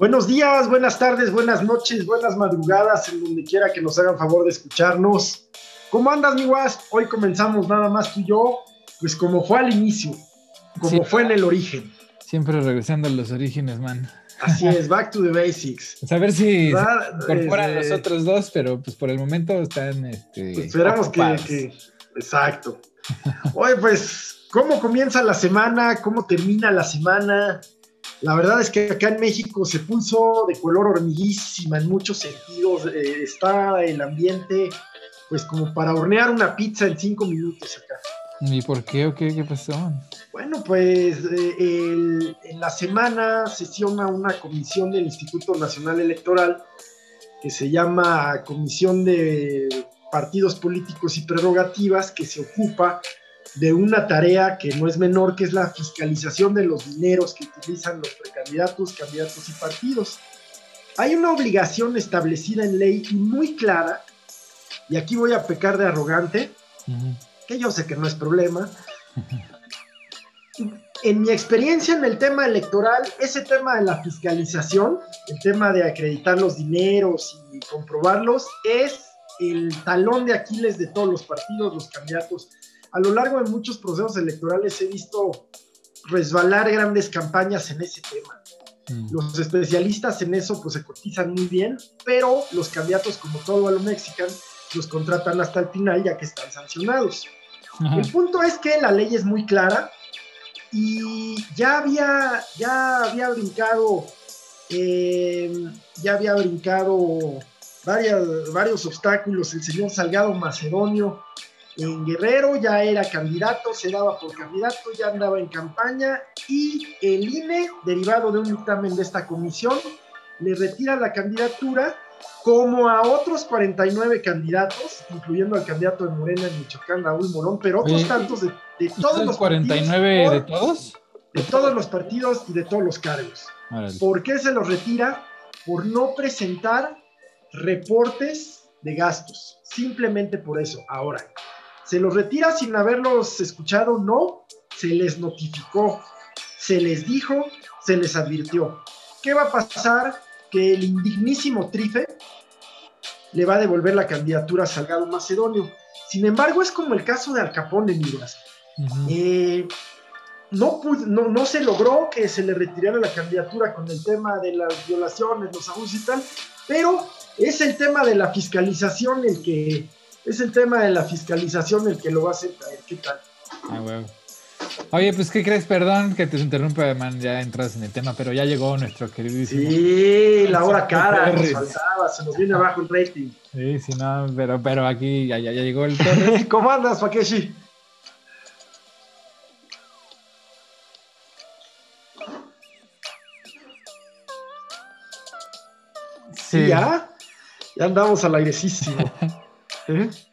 Buenos días, buenas tardes, buenas noches, buenas madrugadas, en donde quiera que nos hagan favor de escucharnos. ¿Cómo andas, mi guas? Hoy comenzamos nada más tú y yo, pues como fue al inicio, como fue en el origen. Siempre regresando a los orígenes, man. Así es, back to the basics. Pues a ver si se incorporan los otros dos, pero pues por el momento están. Este, pues esperamos que, que, Exacto. Oye, pues, ¿cómo comienza la semana? ¿Cómo termina la semana? La verdad es que acá en México se puso de color hormiguísima en muchos sentidos. Eh, está el ambiente, pues, como para hornear una pizza en cinco minutos acá. ¿Y por qué o qué, qué pasó? Bueno, pues eh, en la semana sesiona una comisión del Instituto Nacional Electoral que se llama Comisión de Partidos Políticos y Prerrogativas, que se ocupa de una tarea que no es menor, que es la fiscalización de los dineros que utilizan los precandidatos, candidatos y partidos. Hay una obligación establecida en ley muy clara, y aquí voy a pecar de arrogante, que yo sé que no es problema. En mi experiencia en el tema electoral, ese tema de la fiscalización, el tema de acreditar los dineros y comprobarlos, es el talón de Aquiles de todos los partidos, los candidatos. A lo largo de muchos procesos electorales he visto resbalar grandes campañas en ese tema. Mm. Los especialistas en eso pues se cotizan muy bien, pero los candidatos como todo a lo mexican los contratan hasta el final ya que están sancionados. El punto es que la ley es muy clara y ya había, ya había brincado, eh, ya había brincado varias, varios obstáculos. El señor Salgado Macedonio en Guerrero ya era candidato, se daba por candidato, ya andaba en campaña y el INE, derivado de un dictamen de esta comisión, le retira la candidatura como a otros 49 candidatos, incluyendo al candidato de Morena en Michoacán, Raúl Morón, pero otros tantos de, todos los 49 de todos? De todos los partidos y de todos los cargos. ¿Por qué se los retira? Por no presentar reportes de gastos. Simplemente por eso. Ahora, ¿se los retira sin haberlos escuchado? No, se les notificó, se les dijo, se les advirtió. ¿Qué va a pasar? que el indignísimo Trife le va a devolver la candidatura a Salgado Macedonio. Sin embargo, es como el caso de Alcapone, Miguel. Eh, no, no, se logró que se le retirara la candidatura con el tema de las violaciones, los abusos y tal, pero es el tema de la fiscalización el que es el tema de la fiscalización el que lo va a hacer ¿Qué tal? Ah, Oye, pues, ¿qué crees? Perdón que te interrumpa, man, ya entras en el tema, pero ya llegó nuestro queridísimo. Sí, la hora cara, nos faltaba, se nos viene abajo el rating. Sí, sí, no, pero, pero aquí ya, ya, llegó el Torres. ¿Cómo andas, Pakeshi? Sí. ¿Ya? Ya andamos al airecísimo.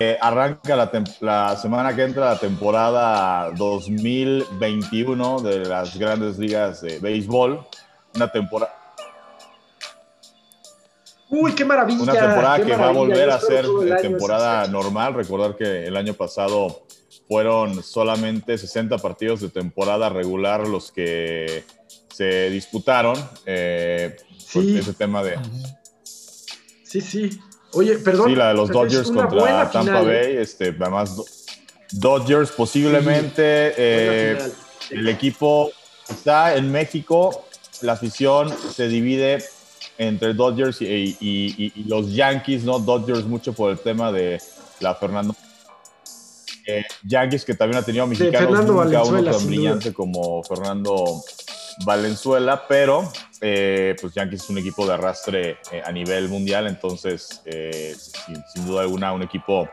¿Eh? arranca la, semana que entra la temporada 2021 de las grandes ligas de béisbol. Una temporada. Uy, qué maravilla. Una temporada que va a volver a ser temporada normal. Recordar que el año pasado fueron solamente 60 partidos de temporada regular los que se disputaron. Eh, sí. Ese tema de. Sí, sí. Oye, perdón. Sí, la de los Dodgers contra Tampa Bay. ¿eh? Este, además, Dodgers posiblemente eh, el equipo está en México. La afición se divide entre Dodgers y, los Yankees, ¿no? Dodgers mucho por el tema de la Fernando. Eh, Yankees que también ha tenido mexicanos nunca uno tan brillante como Fernando Valenzuela, pero eh, pues Yankees es un equipo de arrastre eh, a nivel mundial, entonces eh, sin, duda alguna un equipo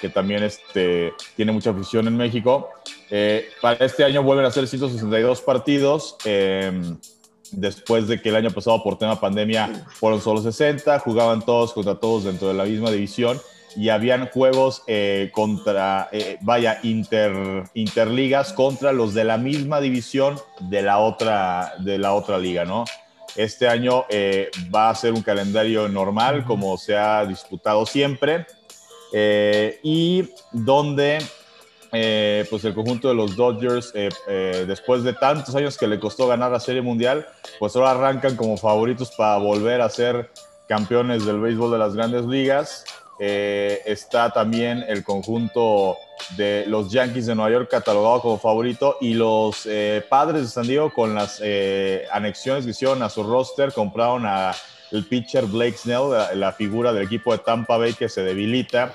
que también este, tiene mucha afición en México. para este año vuelven a ser 162 partidos, em, después de que el año pasado por tema pandemia fueron solo 60, jugaban todos contra todos dentro de la misma división y habían juegos eh, contra, eh, vaya, inter, interligas contra los de la misma división de la otra, de la otra liga, ¿no? Este año eh, va a ser un calendario normal, como se ha disputado siempre, y donde eh, pues el conjunto de los Dodgers, eh, eh, después de tantos años que le costó ganar la Serie Mundial, pues ahora arrancan como favoritos para volver a ser campeones del béisbol de las grandes ligas. Está también el conjunto de los Yankees de Nueva York catalogado como favorito y los padres de San Diego con las anexiones que hicieron a su roster compraron a el pitcher Blake Snell, la figura del equipo de Tampa Bay que se debilita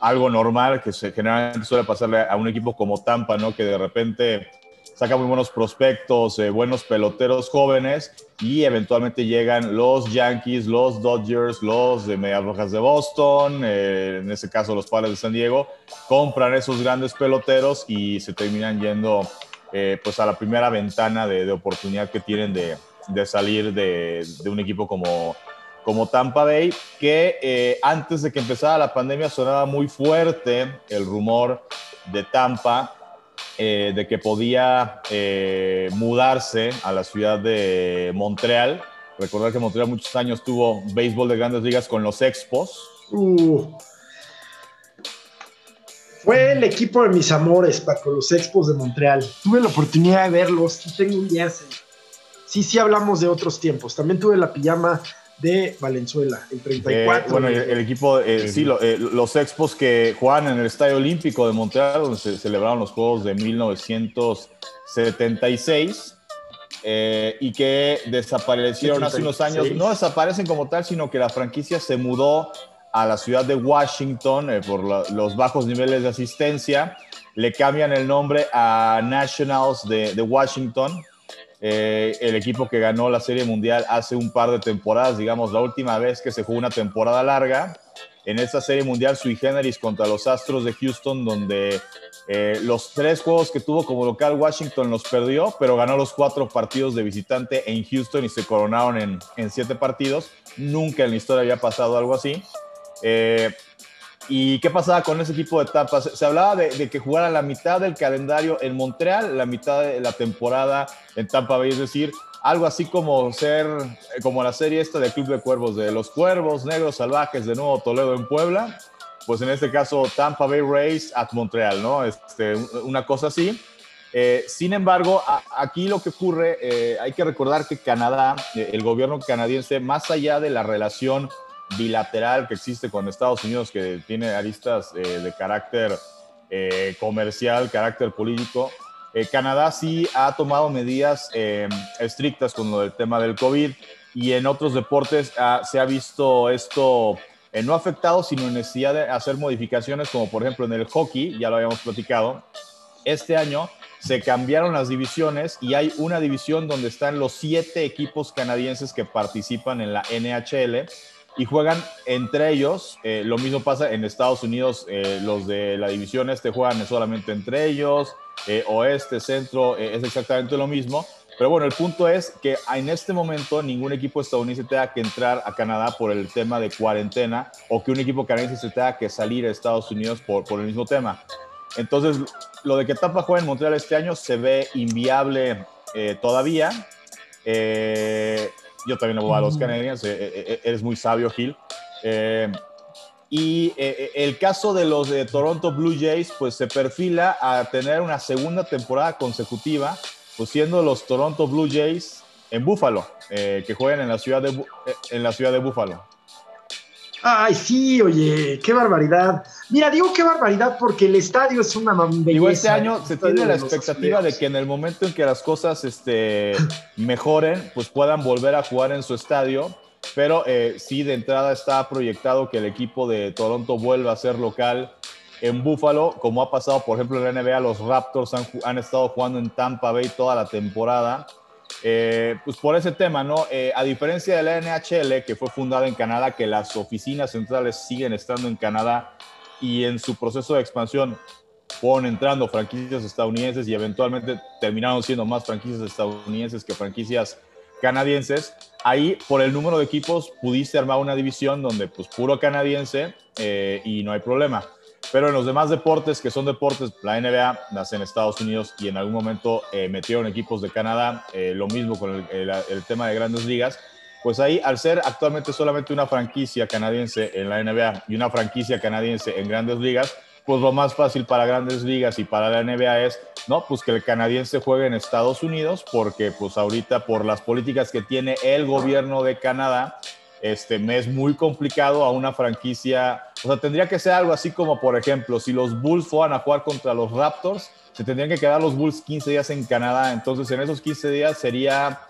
algo normal que generalmente suele pasarle a un equipo como Tampa, ¿no? Que de repente saca muy buenos prospectos, eh, buenos peloteros jóvenes y eventualmente llegan los Yankees, los Dodgers, los de Medias Rojas de Boston, eh, en ese caso los Padres de San Diego, compran esos grandes peloteros y se terminan yendo eh, pues a la primera ventana de, oportunidad que tienen de, de salir de, de, un equipo como, como Tampa Bay, que eh, antes de que empezara la pandemia sonaba muy fuerte el rumor de Tampa, eh, de que podía eh, mudarse a la ciudad de Montreal. Recordar que Montreal muchos años tuvo béisbol de grandes ligas con los Expos. Uh. Fue el equipo de mis amores, Paco, los Expos de Montreal. Tuve la oportunidad de verlos y tengo un día. Sí, sí hablamos de otros tiempos. También tuve la pijama de Valenzuela, el 34. Eh, bueno, el, equipo, eh, sí, eh, los expos que juegan en el Estadio Olímpico de Montreal, donde se celebraron los Juegos de 1976. y que desaparecieron hace unos años. No desaparecen como tal, sino que la franquicia se mudó a la ciudad de Washington por los bajos niveles de asistencia. Le cambian el nombre a Nationals de, de Washington eh, el equipo que ganó la Serie Mundial hace un par de temporadas, digamos, la última vez que se jugó una temporada larga. En esta Serie Mundial sui generis contra los Astros de Houston, donde eh, los tres juegos que tuvo como local Washington los perdió, pero ganó los cuatro partidos de visitante en Houston y se coronaron en, siete partidos. Nunca en la historia había pasado algo así. Eh, ¿Y qué pasaba con ese equipo de Tampa? Se, hablaba de, que jugara la mitad del calendario en Montreal, la mitad de la temporada en Tampa Bay, es decir, algo así como ser, como la serie esta de Club de Cuervos, de los Cuervos Negros Salvajes de Nuevo Toledo en Puebla, pues en este caso Tampa Bay Rays at Montreal, ¿no? Este, una cosa así. Eh, sin embargo, aquí lo que ocurre, eh, hay que recordar que Canadá, eh, el gobierno canadiense, más allá de la relación bilateral que existe con Estados Unidos, que tiene aristas eh, de carácter eh, comercial, carácter político. Eh, Canadá sí ha tomado medidas estrictas con lo del tema del COVID y en otros deportes se ha visto esto no afectado, sino en necesidad de hacer modificaciones, como por ejemplo en el hockey, ya lo habíamos platicado. Este año se cambiaron las divisiones y hay una división donde están los siete equipos canadienses que participan en la NHL y juegan entre ellos. Eh, lo mismo pasa en Estados Unidos, eh, los de la división este juegan solamente entre ellos, eh, oeste, centro, es exactamente lo mismo. Pero bueno, el punto es que en este momento ningún equipo estadounidense tenga que entrar a Canadá por el tema de cuarentena o que un equipo canadiense se tenga que salir a Estados Unidos por, por el mismo tema. Entonces, lo de que Tampa juegue en Montreal este año se ve inviable todavía. Eh, yo también le voy a los Canadiens, eh, eh, eh, eres muy sabio, Gil. y el caso de los de Toronto Blue Jays, pues se perfila a tener una segunda temporada consecutiva, pues siendo los Toronto Blue Jays en Buffalo, que juegan en la ciudad de, en la ciudad de Buffalo. Ay, sí, oye, qué barbaridad. Mira, digo qué barbaridad porque el estadio es una belleza. Digo, este año se tiene la expectativa de que en el momento en que las cosas este, mejoren, pues puedan volver a jugar en su estadio. Pero eh, sí, de entrada está proyectado que el equipo de Toronto vuelva a ser local en Buffalo, como ha pasado, por ejemplo, en la NBA, los Raptors han, han estado jugando en Tampa Bay toda la temporada. Eh, pues por ese tema, ¿no? Eh, a diferencia de la NHL, que fue fundada en Canadá, que las oficinas centrales siguen estando en Canadá y en su proceso de expansión fueron entrando franquicias estadounidenses y eventualmente terminaron siendo más franquicias estadounidenses que franquicias canadienses. Ahí, por el número de equipos, pudiste armar una división donde, pues, puro canadiense eh, y no hay problema. Pero en los demás deportes, que son deportes, la NBA nace en Estados Unidos y en algún momento eh, metieron equipos de Canadá, eh, lo mismo con el, tema de grandes ligas, pues ahí al ser actualmente solamente una franquicia canadiense en la NBA y una franquicia canadiense en grandes ligas, pues lo más fácil para grandes ligas y para la NBA es, no, pues que el canadiense juegue en Estados Unidos, porque pues ahorita por las políticas que tiene el gobierno de Canadá, este, me es muy complicado a una franquicia, o sea, tendría que ser algo así como, por ejemplo, si los Bulls fueran a jugar contra los Raptors, se tendrían que quedar los Bulls 15 días en Canadá, entonces en esos 15 días sería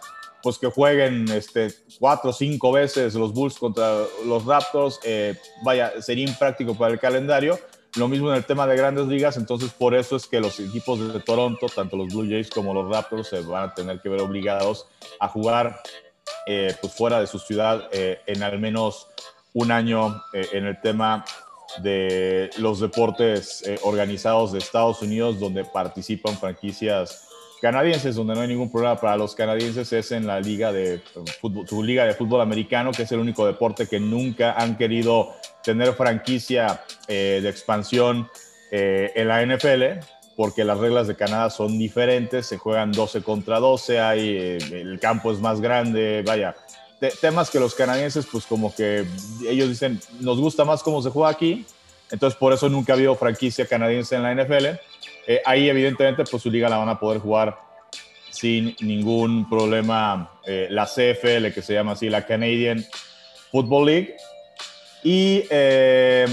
pues que jueguen este, cuatro o cinco veces los Bulls contra los Raptors, eh, vaya, sería impráctico para el calendario. Lo mismo en el tema de grandes ligas, entonces por eso es que los equipos de Toronto, tanto los Blue Jays como los Raptors, se van a tener que ver obligados a jugar eh, pues fuera de su ciudad eh, en al menos un año en el tema de los deportes organizados de Estados Unidos, donde participan franquicias canadienses, donde no hay ningún problema. Para los canadienses, es en la liga de fútbol, su liga de fútbol americano, que es el único deporte que nunca han querido tener franquicia eh, de expansión eh, en la NFL, porque las reglas de Canadá son diferentes, se juegan 12 contra 12, hay, eh, el campo es más grande, vaya, temas que los canadienses, pues como que ellos dicen, nos gusta más cómo se juega aquí, entonces por eso nunca ha habido franquicia canadiense en la NFL eh, ahí evidentemente pues su liga la van a poder jugar sin ningún problema eh, la CFL, que se llama así, la Canadian Football League. Y eh,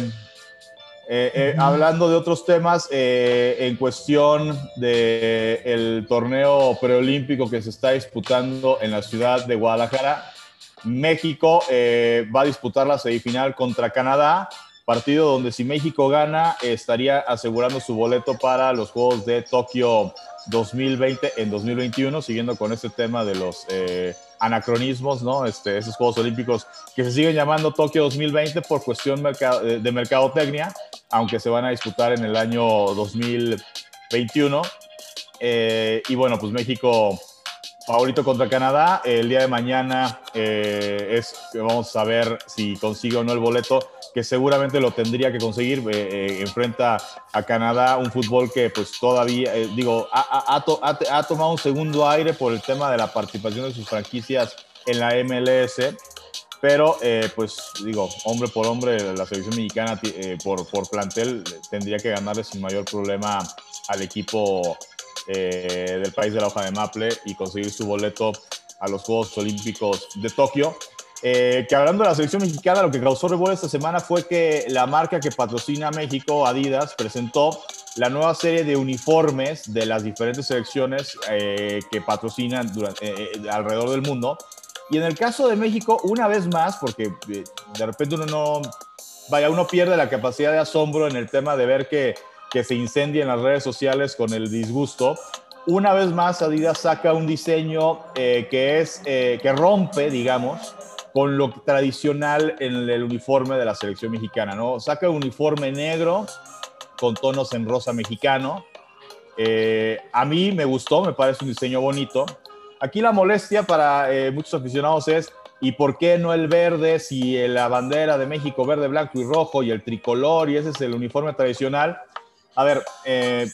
hablando de otros temas, en cuestión del el torneo preolímpico que se está disputando en la ciudad de Guadalajara, México va a disputar la semifinal contra Canadá partido donde si México gana estaría asegurando su boleto para los Juegos de Tokio 2020 en 2021, siguiendo con este tema de los eh, anacronismos, ¿no? Este, esos Juegos Olímpicos que se siguen llamando Tokio 2020 por cuestión eh, de mercadotecnia, aunque se van a disputar en el año 2021. Eh, y bueno, pues México favorito contra Canadá. El día de mañana eh, es vamos a ver si consigue o no el boleto, que seguramente lo tendría que conseguir. Eh, eh, enfrenta a Canadá un fútbol que pues todavía, digo, ha, ha, tomado un segundo aire por el tema de la participación de sus franquicias en la MLS. Pero, pues digo, hombre por hombre, la selección mexicana por, por plantel tendría que ganarle sin mayor problema al equipo eh, del país de la hoja de maple y conseguir su boleto a los Juegos Olímpicos de Tokio. Eh, que hablando de la selección mexicana, lo que causó revuelo esta semana fue que la marca que patrocina México, Adidas, presentó la nueva serie de uniformes de las diferentes selecciones eh, que patrocinan alrededor del mundo. Y en el caso de México, una vez más, porque de repente uno no, vaya, uno pierde la capacidad de asombro en el tema de ver que que se incendia en las redes sociales con el disgusto. Una vez más, Adidas saca un diseño eh, que es eh, que rompe, digamos, con lo tradicional en el uniforme de la selección mexicana, ¿no? Saca un uniforme negro con tonos en rosa mexicano. Eh, a mí me gustó, me parece un diseño bonito. Aquí la molestia para muchos aficionados es, ¿y por qué no el verde si la bandera de México verde, blanco y rojo y el tricolor y ese es el uniforme tradicional? A ver, eh,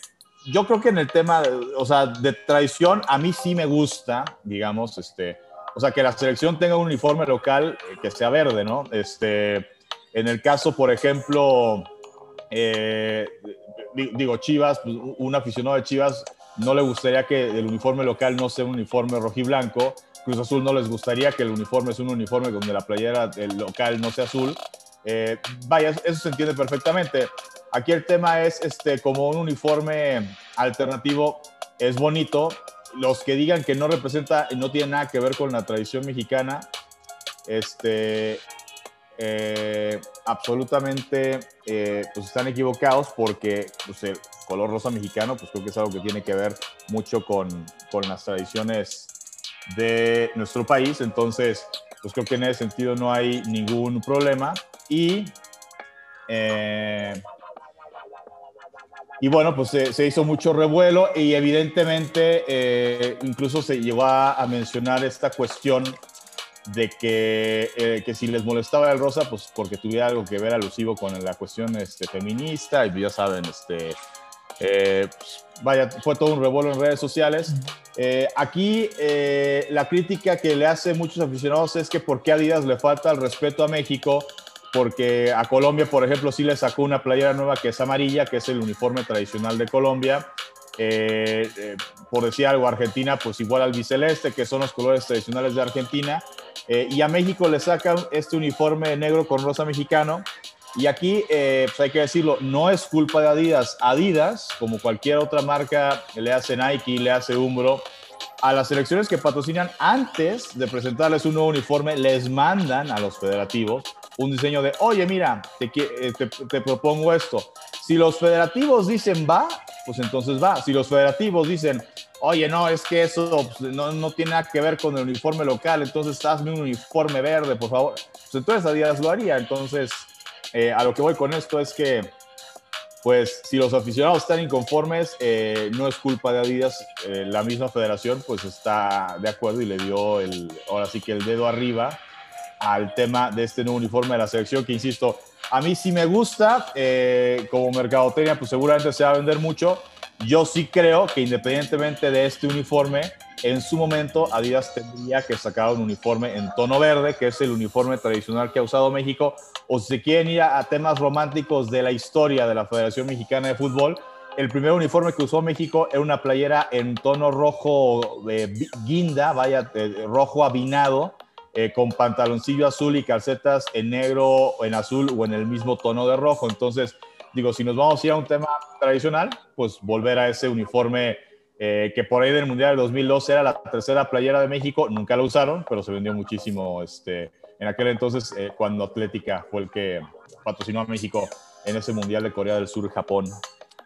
yo creo que en el tema, o sea, de tradición, a mí sí me gusta, digamos, este, o sea, que la selección tenga un uniforme local eh, que sea verde, ¿no? Este, en el caso, por ejemplo, eh, digo, Chivas, pues, un aficionado de Chivas no le gustaría que el uniforme local no sea un uniforme rojiblanco. Cruz Azul no les gustaría que el uniforme sea un uniforme donde la playera del local no sea azul. Vaya, eso se entiende perfectamente. Aquí el tema es este, como un uniforme alternativo, es bonito. Los que digan que no representa, no tiene nada que ver con la tradición mexicana, este, eh, absolutamente eh, pues están equivocados porque pues, el color rosa mexicano pues creo que es algo que tiene que ver mucho con, con las tradiciones de nuestro país entonces pues creo que en ese sentido no hay ningún problema y eh, y bueno, pues se, hizo mucho revuelo y evidentemente eh, incluso se llegó a, mencionar esta cuestión de que, eh, que, si les molestaba el rosa, pues porque tuviera algo que ver alusivo con la cuestión este, feminista y ya saben, este, eh, pues, vaya, fue todo un revuelo en redes sociales. aquí la crítica que le hace muchos aficionados es que por qué Adidas le falta el respeto a México porque a Colombia, por ejemplo, sí le sacó una playera nueva que es amarilla, que es el uniforme tradicional de Colombia. Eh, eh, por decir algo, Argentina, pues igual al biceleste, que son los colores tradicionales de Argentina. Eh, y a México le sacan este uniforme negro con rosa mexicano. Y aquí, pues hay que decirlo, no es culpa de Adidas. Adidas, como cualquier otra marca, le hace Nike, le hace Umbro, a las selecciones que patrocinan antes de presentarles un nuevo uniforme, les mandan a los federativos un diseño de, oye, mira, te, te, te propongo esto. Si los federativos dicen va, pues entonces va. Si los federativos dicen, oye, no, es que eso pues, no, no, tiene nada que ver con el uniforme local, entonces hazme un uniforme verde, por favor, pues entonces Adidas lo haría. Entonces, eh, a lo que voy con esto es que, pues, si los aficionados están inconformes, eh, no es culpa de Adidas, eh, la misma federación, pues está de acuerdo y le dio el, ahora sí que el dedo arriba al tema de este nuevo uniforme de la selección, que insisto, a mí sí me gusta, como mercadotecnia, pues seguramente se va a vender mucho, yo sí creo que independientemente de este uniforme, en su momento Adidas tendría que sacar un uniforme en tono verde, que es el uniforme tradicional que ha usado México, o si se quieren ir a, temas románticos de la historia de la Federación Mexicana de Fútbol, el primer uniforme que usó México era una playera en tono rojo de guinda, vaya, rojo abinado, eh, con pantaloncillo azul y calcetas en negro, en azul o en el mismo tono de rojo. Entonces, digo, si nos vamos a ir a un tema tradicional, pues volver a ese uniforme eh, que por ahí del Mundial del 2002 era la tercera playera de México, nunca lo usaron, pero se vendió muchísimo este, en aquel entonces eh, cuando Atlética fue el que patrocinó a México en ese Mundial de Corea del Sur, Japón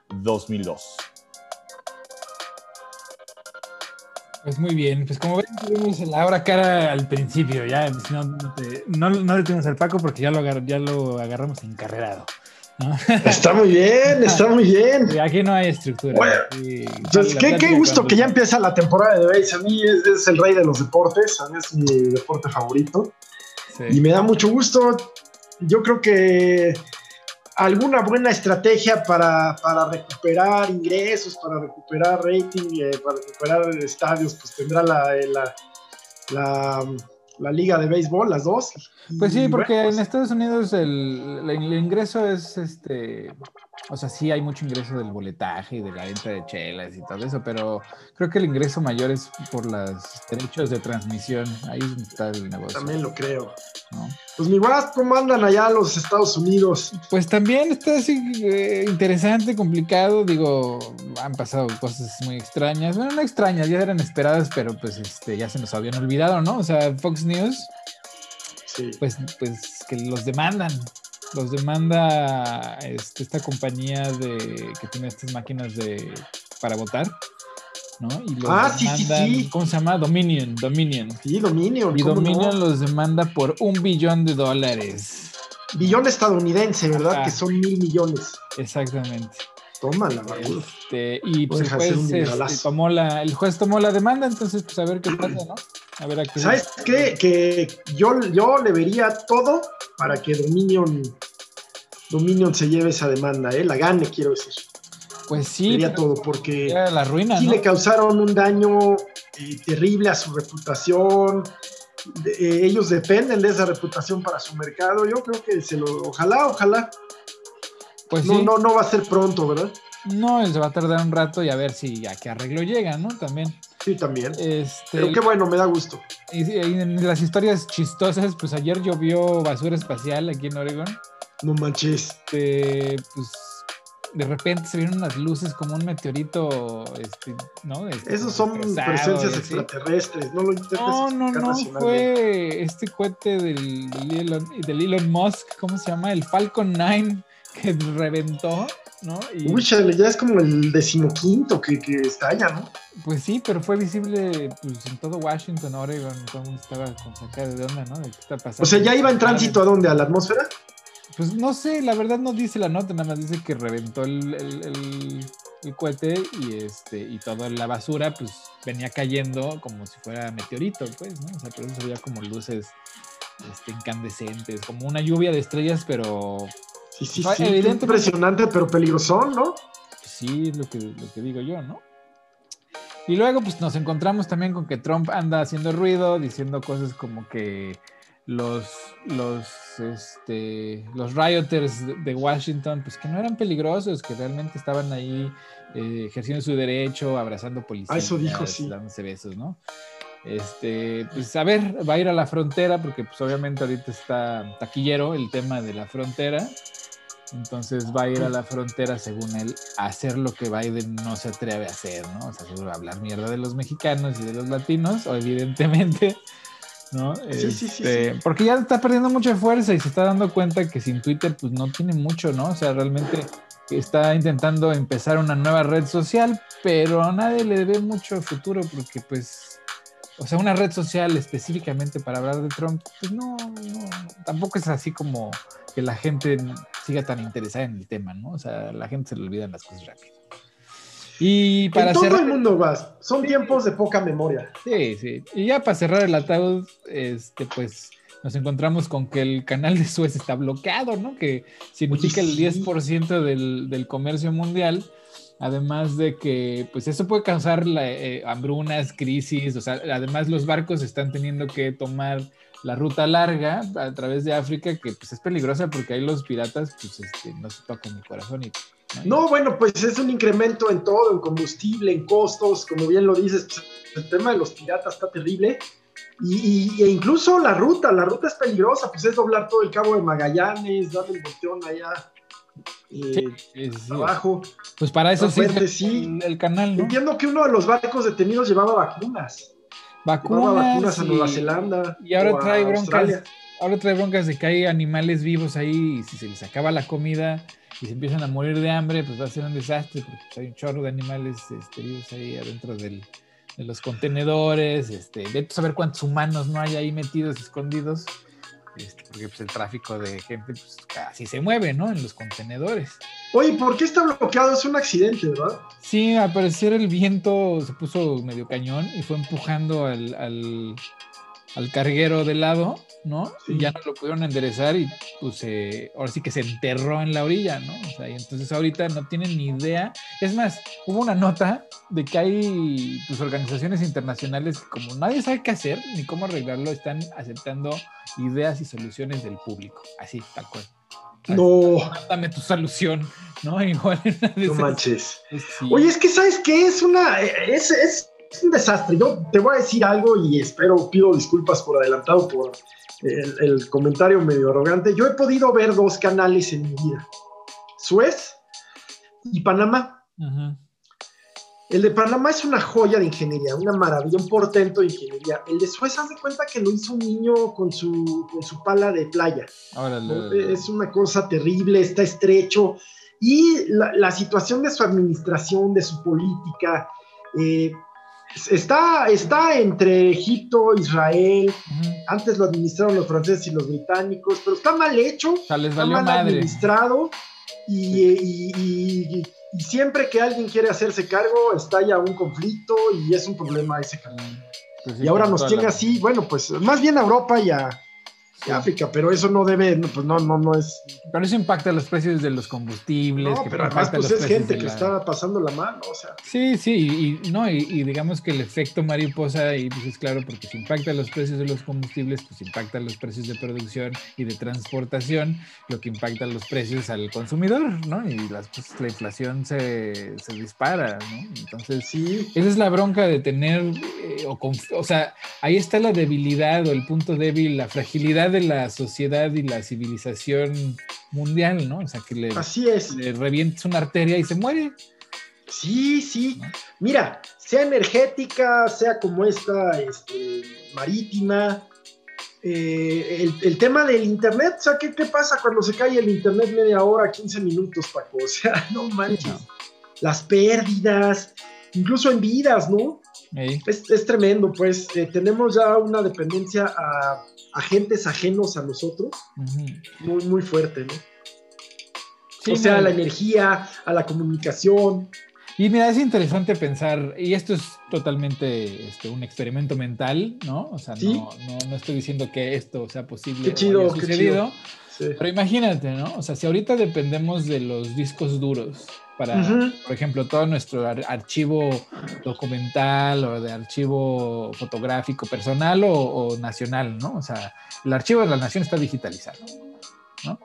2002. Pues muy bien, pues como ven, tuvimos la hora cara al principio, ya no, no, no, le tuvimos al Paco porque ya lo, ya lo agarramos encarrerado. Está muy bien, está muy bien. Aquí no hay estructura. pues qué, gusto que ya empieza la temporada de base. A mí es, el rey de los deportes, a mí es mi deporte favorito. Y me da mucho gusto. Yo creo que alguna buena estrategia para, recuperar ingresos, para recuperar rating, eh, para recuperar estadios, pues tendrá la, la la liga de béisbol, las dos. Pues sí, porque en pues Estados Unidos el, el, ingreso es este, o sea, sí hay mucho ingreso del boletaje y de la venta de chelas y todo eso, pero creo que el ingreso mayor es por los derechos de transmisión. Ahí está el negocio. También lo creo. Pues mi guas, ¿cómo andan allá los Estados Unidos? Pues también está así eh, interesante, complicado. Digo, han pasado cosas muy extrañas. Bueno, no extrañas, ya eran esperadas, pero pues este, ya se nos habían olvidado, ¿no? O sea, Fox News, sí. pues, pues que los demandan los demanda este, esta compañía de que tiene estas máquinas de para votar, ¿no? Y los ah, sí, sí, sí. ¿Cómo se llama? Dominion, Dominion. Sí, Dominion. Y Dominion los demanda por un billón de dólares. Billón estadounidense, ¿verdad? Que son mil millones. Exactamente. Toma la este, y pues el juez, este, tomó la, el juez tomó la demanda, entonces pues a ver qué pasa, ¿no? A ver a ¿Sabes qué? Que yo, yo le vería todo para que Dominion, Dominion se lleve esa demanda, ¿eh? La gane, quiero decir. Pues sí. Sería todo, porque la ruina, sí le causaron un daño eh, terrible a su reputación. Eh, ellos dependen de esa reputación para su mercado. Yo creo que se lo, ojalá, ojalá. Pues no, no, no va a ser pronto, ¿verdad? No, se va a tardar un rato y a ver si a qué arreglo llega, ¿no? También. Sí, también. Este, Pero qué bueno, me da gusto. Y, en las historias chistosas, pues ayer llovió basura espacial aquí en Oregon. No manches. Este, pues de repente se vieron unas luces como un meteorito, este, ¿no? Este, Esos son presencias extraterrestres, no lo No, no, no, fue este cohete del, del, Elon, Musk, ¿cómo se llama? El Falcon 9 que reventó, ¿no? Y... Uy, chale, ya es como el decimoquinto que, que estalla, ¿no? Pues sí, pero fue visible pues, en todo Washington, Oregon, todo el mundo estaba con sacada de onda, ¿no? ¿De qué está pasando? O sea, ¿ya iba en tránsito a dónde? ¿A la atmósfera? Pues no sé, la verdad no dice la nota, nada más dice que reventó el, el, el, cohete y este y toda la basura pues venía cayendo como si fuera meteorito, pues, ¿no? O sea, por eso se veía como luces este, incandescentes, como una lluvia de estrellas, pero... Sí, sí, sí, impresionante, pero peligroso, ¿no? Sí, es lo que, lo que digo yo, ¿no? Y luego pues nos encontramos también con que Trump anda haciendo ruido, diciendo cosas como que los, los, este, los rioters de Washington, pues que no eran peligrosos, que realmente estaban ahí eh, ejerciendo su derecho, abrazando policías, ah, eso dijo, sí. dándose besos, ¿no? Este, pues a ver, va a ir a la frontera, porque pues obviamente ahorita está taquillero el tema de la frontera. Entonces va a ir a la frontera, según él, a hacer lo que Biden no se atreve a hacer, ¿no? O sea, seguro hablar mierda de los mexicanos y de los latinos, o evidentemente, ¿no? Sí, sí, sí, Este, Porque ya está perdiendo mucha fuerza y se está dando cuenta que sin Twitter, pues no tiene mucho, ¿no? O sea, realmente está intentando empezar una nueva red social, pero a nadie le ve mucho futuro porque, pues, o sea, una red social específicamente para hablar de Trump, pues no, no tampoco es así como que la gente siga tan interesada en el tema, ¿no? O sea, la gente se le olvidan las cosas rápido. Y para en todo cerrar, el mundo vas. Son tiempos de poca memoria. Sí, sí. Y ya para cerrar el ataúd, este, pues nos encontramos con que el canal de Suez está bloqueado, ¿no? Que significa el sí. 10% del, del comercio mundial. Además de que, pues eso puede causar eh, hambrunas, crisis, o sea, además los barcos están teniendo que tomar la ruta larga a través de África, que pues es peligrosa porque ahí los piratas, pues este, no se tocan mi corazón. Y, No, bueno, pues es un incremento en todo, en combustible, en costos, como bien lo dices, pues, el tema de los piratas está terrible. Y, e incluso la ruta, la ruta es peligrosa, pues es doblar todo el cabo de Magallanes, darle el allá eh, Sí, sí, sí. abajo. Pues para eso sí. el, el canal, ¿no? Entiendo que uno de los barcos detenidos llevaba vacunas. Vacunas, Llevaba vacunas a y- Nueva Zelanda. Y ahora o a trae broncas. Australia. Ahora trae broncas de que hay animales vivos ahí y si se les acaba la comida y se empiezan a morir de hambre, pues va a ser un desastre porque pues, hay un chorro de animales este, vivos ahí adentro del- de los contenedores. Este, vete a saber cuántos humanos no hay ahí metidos, escondidos. Este, porque pues, el tráfico de gente pues, casi se mueve, ¿no? En los contenedores. Oye, ¿por qué está bloqueado? Es un accidente, ¿verdad? Sí, al parecer el viento se puso medio cañón y fue empujando al, al, al carguero de lado, ¿no? Sí. Y ya no lo pudieron enderezar y pues eh, ahora sí que se enterró en la orilla, ¿no? O sea, y entonces ahorita no tienen ni idea. Es más, hubo una nota de que hay pues, organizaciones internacionales que como nadie sabe qué hacer ni cómo arreglarlo, están aceptando ideas y soluciones del público. Así, tal cual. No, Dame tu solución, ¿no? Igual no manches. sí. Oye, es que sabes qué es una es, es, es un desastre. Yo te voy a decir algo y espero, pido disculpas por adelantado por el, el comentario medio arrogante. Yo he podido ver dos canales en mi vida: Suez y Panamá. El de Panamá es una joya de ingeniería, una maravilla, un portento de ingeniería. El de Suez, haz de cuenta que lo hizo un niño con su, con su pala de playa. Órale. Es una cosa terrible, está estrecho. Y la, la situación de su administración, de su política, eh, está, está entre Egipto, Israel. Antes lo administraron los franceses y los británicos, pero está mal hecho, O sea, les está mal madre. administrado. Y, y- y- y siempre que alguien quiere hacerse cargo, estalla un conflicto y es un problema ese canal. Pues sí, Y ahora nos tiene la- así, bueno, pues más bien a Europa y a, África, pero eso no debe, no, pues no, no, no es. Pero eso impacta los precios de los combustibles. No, que pero además, pues es gente que la- está pasando la mano, o sea. Sí, sí, y, y- no, y, y digamos que el efecto mariposa, y pues es claro, porque si impacta los precios de los combustibles, pues impacta los precios de producción y de transportación, lo que impacta los precios al consumidor, ¿no? Y las, pues, la inflación se, se dispara, ¿no? Entonces, Sí, Esa es la bronca de tener, eh, o, o sea, ahí está la debilidad o el punto débil, la fragilidad de la sociedad y la civilización mundial, ¿no? O sea, que le, así es. le revientes una arteria y se muere. Sí, sí. Mira, sea energética, sea como esta, este, marítima. eh, el, el tema del internet, o sea, ¿qué, ¿qué pasa cuando se cae el internet media hora, 15 minutos, Paco? O sea, no manches. No. Las pérdidas, incluso en vidas, ¿no? Es, es tremendo, pues eh, tenemos ya una dependencia a agentes ajenos a nosotros muy, muy fuerte, ¿no? Sí, o sea, a la energía, a la comunicación. Y mira, es interesante pensar, y esto es totalmente este, un experimento mental, ¿no? O sea, Sí. no, no, no estoy diciendo que esto sea posible Qué o chido, haya qué sucedido, Sí. Pero imagínate, ¿no? O sea, si ahorita dependemos de los discos duros para, por ejemplo, todo nuestro archivo documental o de archivo fotográfico personal o, nacional, ¿no? O sea, el archivo de la nación está digitalizado, ¿no?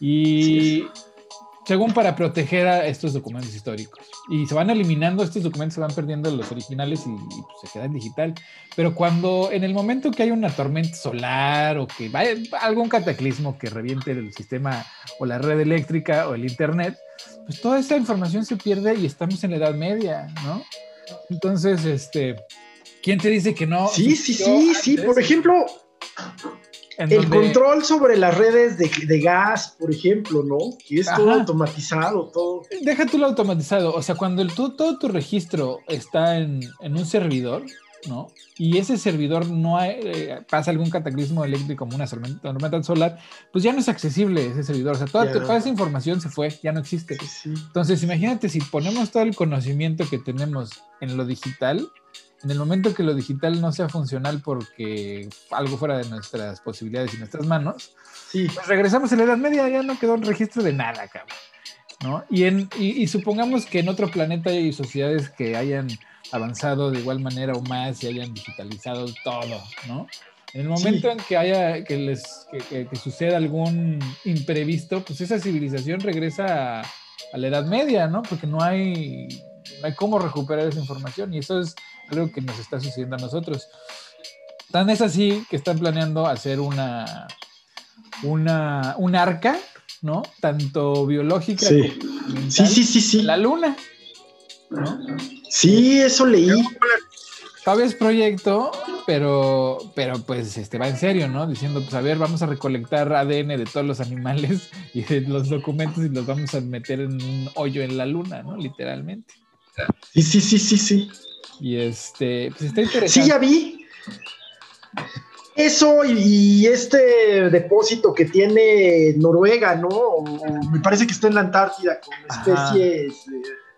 Y según para proteger a estos documentos históricos. Y se van eliminando estos documentos, se van perdiendo los originales y, pues, se queda en digital. Pero cuando en el momento que hay una tormenta solar o que vaya algún cataclismo que reviente el sistema o la red eléctrica o el internet, pues toda esa información se pierde y estamos en la Edad Media, ¿no? Entonces, este, ¿quién te dice que no? Sí, sí, sí, sí. Por ejemplo, el control sobre las redes de, gas, por ejemplo, ¿no? Que es todo automatizado, todo. Deja tú lo automatizado. O sea, cuando el, todo tu registro está en, un servidor, ¿no? Y ese servidor no eh, pasa algún cataclismo eléctrico como una tormenta solar, pues ya no es accesible ese servidor. O sea, toda, esa información se fue, ya no existe. Entonces, imagínate si ponemos todo el conocimiento que tenemos en lo digital, en el momento que lo digital no sea funcional porque algo fuera de nuestras posibilidades y nuestras manos, sí. pues regresamos a la Edad Media, ya no quedó un registro de nada, cabrón. ¿no? Y, en, y, supongamos que en otro planeta hay sociedades que hayan avanzado de igual manera o más y hayan digitalizado todo, ¿no? En el momento en que haya, que les, que, suceda algún imprevisto, pues esa civilización regresa a, a, la Edad Media, ¿no? Porque no hay, no hay cómo recuperar esa información y eso es creo que nos está sucediendo a nosotros. Tan es así que están planeando hacer una, una, un arca, ¿no? Tanto biológica sí. como sí, sí, sí, sí. La luna, Sí, eso leí. Todavía es proyecto, pero, pero pues este, va en serio, ¿no? Diciendo, pues a ver, vamos a recolectar ADN de todos los animales y de los documentos y los vamos a meter en un hoyo en la luna, ¿no? Literalmente. Sí, sí, sí, sí, sí. Y este, pues está interesante. Sí, ya vi. Eso y, este depósito que tiene Noruega, ¿no? me parece que está en la Antártida con especies.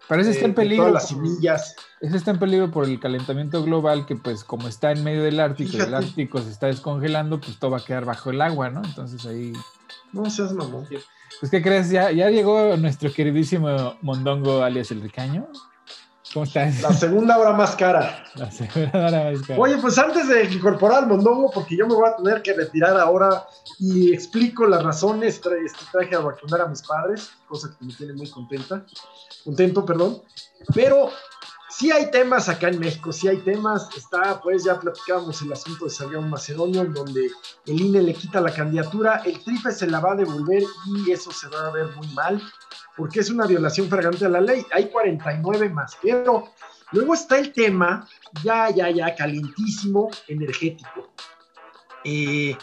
Parece está en peligro. Todas las semillas. Ese está en peligro por el calentamiento global, que pues como está en medio del Ártico, el Ártico se está descongelando, pues todo va a quedar bajo el agua, ¿no? Entonces ahí. No seas mamón. Pues, ¿qué crees? Ya, ya llegó nuestro queridísimo Mondongo alias el Ricaño. ¿Cómo estás? La segunda hora más cara. La segunda hora más cara. Oye, pues antes de incorporar al mondongo, porque yo me voy a tener que retirar ahora y explico las razones, este, traje a vacunar a mis padres, cosa que me tiene muy contenta, contento, perdón. Pero sí hay temas acá en México, sí hay temas. Está, pues ya platicábamos el asunto de Salgado Macedonio, en donde el INE le quita la candidatura, el TRIFE se la va a devolver y eso se va a ver muy mal porque es una violación flagrante a la ley. Hay 49 más, pero luego está el tema, ya, ya, ya, calientísimo, energético. Eh,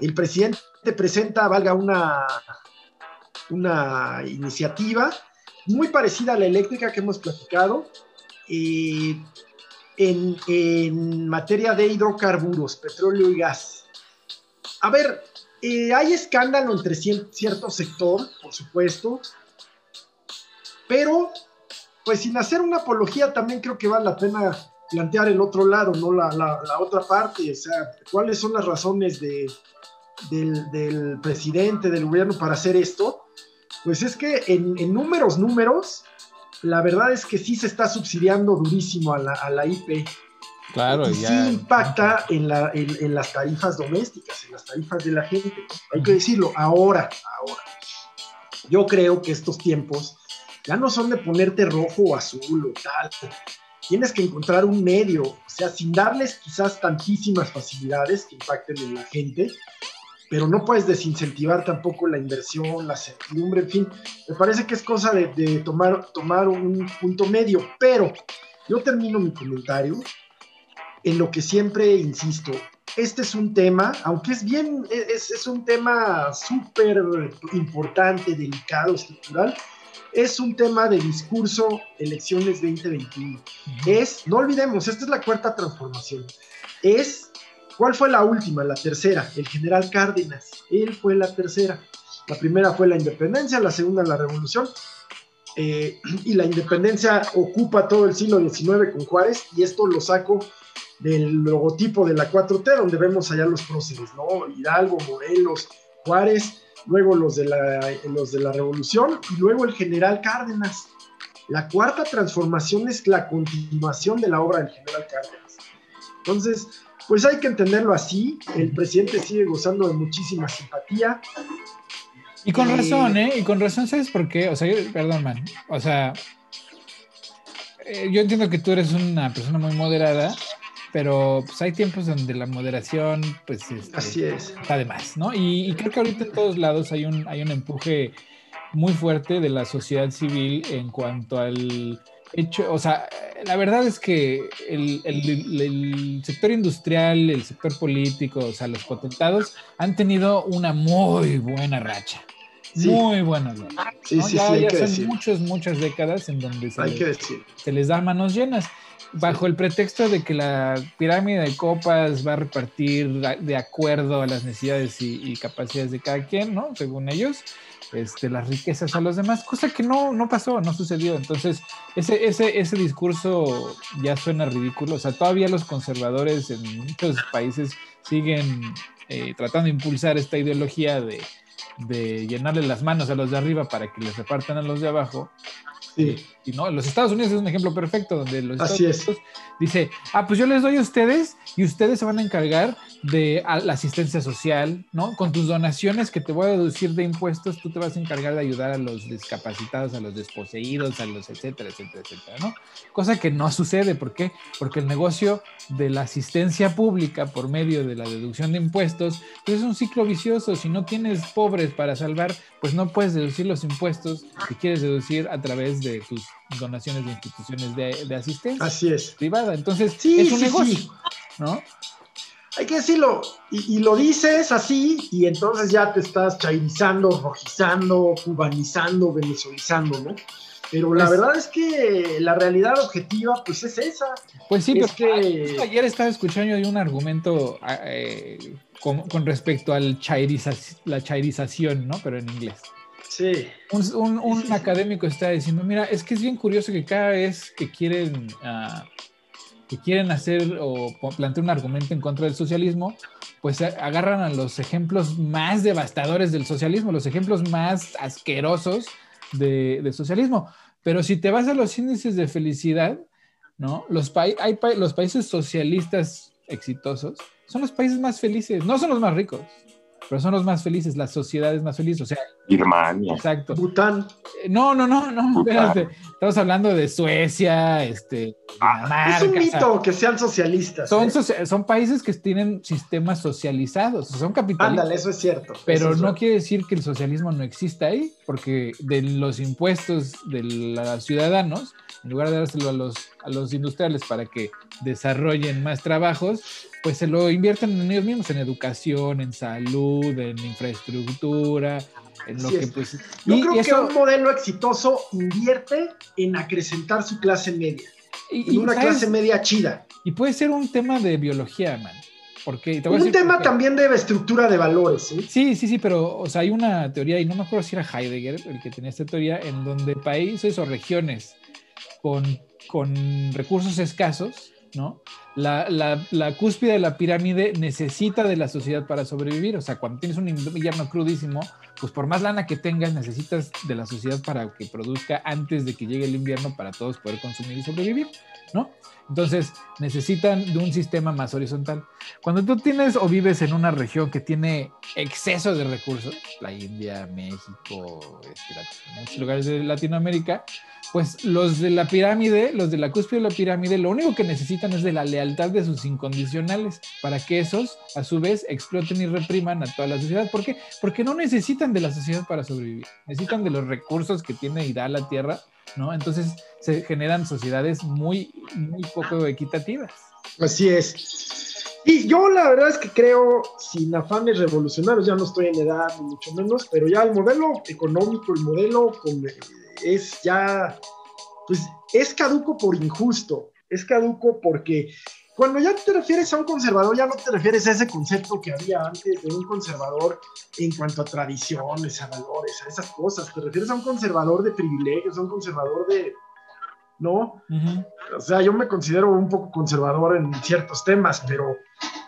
el presidente presenta, valga una, una iniciativa muy parecida a la eléctrica que hemos platicado, en, materia de hidrocarburos, petróleo y gas. A ver, eh, hay escándalo entre cierto sector, por supuesto, pero pues sin hacer una apología también creo que vale la pena plantear el otro lado, ¿no? La, otra parte, o sea, cuáles son las razones de, del, presidente, del gobierno para hacer esto. Pues es que en, números, números, la verdad es que sí se está subsidiando durísimo a la, a la IP. Claro, y sí impacta en, las tarifas domésticas, en las tarifas de la gente. Hay que decirlo, ahora, ahora. Yo creo que estos tiempos ya no son de ponerte rojo o azul o tal. Tienes que encontrar un medio, o sea, sin darles quizás tantísimas facilidades que impacten en la gente, pero no puedes desincentivar tampoco la inversión, la certidumbre, en fin. Me parece que es cosa de, de tomar, tomar un punto medio, pero yo termino mi comentario en lo que siempre insisto, este es un tema, aunque es bien, es, es un tema súper importante, delicado, estructural, es un tema de discurso elecciones 2021. Es, no olvidemos, esta es la cuarta transformación. Es, ¿cuál fue la última? La tercera, el general Cárdenas. Él fue la tercera. La primera fue la independencia, la segunda la revolución. Eh, y la independencia ocupa todo el siglo XIX con Juárez, y esto lo saco del logotipo de la 4T, donde vemos allá los próceres, ¿no? Hidalgo, Morelos, Juárez, luego los de, la, los de la Revolución y luego el general Cárdenas. La cuarta transformación es la continuación de la obra del general Cárdenas. Entonces, pues hay que entenderlo así. El presidente sigue gozando de muchísima simpatía. Y con razón, ¿eh? Y con razón, ¿sabes por qué? O sea, perdón, man. O sea, eh, yo entiendo que tú eres una persona muy moderada, pero pues hay tiempos donde la moderación, pues, este, Así es. está de más, ¿no? Y, y, creo que ahorita en todos lados hay un, hay un empuje muy fuerte de la sociedad civil en cuanto al hecho, o sea, la verdad es que el, el, el, sector industrial, el sector político, o sea, los potentados han tenido una muy buena racha. Sí. Muy buena racha. Sí, ¿no? sí, ya, ya son decir. muchas, muchas décadas en donde se, les, se les da manos llenas. Bajo el pretexto de que la pirámide de copas va a repartir de acuerdo a las necesidades y, capacidades de cada quien, ¿no? Según ellos este, las riquezas a los demás, cosa que no, no pasó, no sucedió. Entonces, ese, ese, ese discurso ya suena ridículo. O sea, todavía los conservadores en muchos países siguen eh, tratando de impulsar esta ideología de, de, llenarle las manos a los de arriba para que les repartan a los de abajo. Sí. Y no, los Estados Unidos es un ejemplo perfecto donde los Así Estados Unidos dice, ah, pues yo les doy a ustedes y ustedes se van a encargar de la asistencia social, ¿no? Con tus donaciones que te voy a deducir de impuestos, tú te vas a encargar de ayudar a los discapacitados, a los desposeídos, a los etcétera, etcétera, etcétera, ¿no? Cosa que no sucede, ¿por qué? Porque el negocio de la asistencia pública por medio de la deducción de impuestos, pues es un ciclo vicioso. Si no tienes pobres para salvar, pues no puedes deducir los impuestos que quieres deducir a través de tus donaciones de instituciones de, de asistencia Así es. privada. Entonces, Sí, es un sí, negocio, sí. ¿no? Hay que decirlo, y, y, lo dices así, y entonces ya te estás chairizando, rojizando, cubanizando, venezolizando, ¿no? Pero pues, la verdad es que la realidad objetiva, pues es esa. Pues sí, es pero que... ayer estaba escuchando yo un argumento eh, con, con, respecto al chairiza, la chairización, ¿no? Pero en inglés. Sí. Un, académico está diciendo, mira, es que es bien curioso que cada vez que quieren, uh, que quieren hacer o plantear un argumento en contra del socialismo, pues agarran a los ejemplos más devastadores del socialismo, los ejemplos más asquerosos de, socialismo. Pero si te vas a los índices de felicidad, ¿no? Los, los países socialistas exitosos son los países más felices, no son los más ricos, pero son los más felices, las sociedades más felices, o sea... Birmania. Exacto. Bután. No, no, no, no, espérate. Estamos hablando de Suecia, este... Ah, es un mito o sea, que sean socialistas. Son, ¿eh? son países que tienen sistemas socializados, son capitalistas. Ándale, eso es cierto. Pero es no cierto. quiere decir que el socialismo no exista ahí, porque de los impuestos de los ciudadanos, en lugar de dárselo a los, a los industriales para que desarrollen más trabajos, pues se lo invierten en ellos mismos, en educación, en salud, en infraestructura, en lo que es. pues... Yo y- creo y que un modelo exitoso invierte en acrecentar su clase media, y- en una ¿sabes? clase media chida. Y puede ser un tema de biología, man. Porque te voy a Un decir tema también de estructura de valores, ¿sí? Sí, sí, sí, pero o sea, hay una teoría, y no me acuerdo si era Heidegger el que tenía esta teoría, en donde países o regiones con, con recursos escasos, ¿no? La, cúspide de la pirámide necesita de la sociedad para sobrevivir. O sea, cuando tienes un invierno crudísimo, pues por más lana que tengas, necesitas de la sociedad para que produzca antes de que llegue el invierno para todos poder consumir y sobrevivir, ¿no? Entonces, necesitan de un sistema más horizontal. Cuando tú tienes o vives en una región que tiene exceso de recursos, la India, México, este, muchos lugares de Latinoamérica, pues los de la pirámide, los de la cúspide de la pirámide, lo único que necesitan es de la lealtad de sus incondicionales para que esos, a su vez, exploten y repriman a toda la sociedad. ¿Por qué? Porque no necesitan de la sociedad para sobrevivir, necesitan de los recursos que tiene y da la tierra, ¿no? Entonces se generan sociedades muy, muy poco equitativas. Así es. Y yo la verdad es que creo, sin afanes revolucionarios, ya no estoy en edad, ni mucho menos, pero ya el modelo económico, el modelo con- es ya, pues es caduco por injusto, es caduco porque cuando ya te refieres a un conservador, ya no te refieres a ese concepto que había antes de un conservador en cuanto a tradiciones, a valores, a esas cosas, te refieres a un conservador de privilegios, a un conservador de, ¿no? O sea, yo me considero un poco conservador en ciertos temas, pero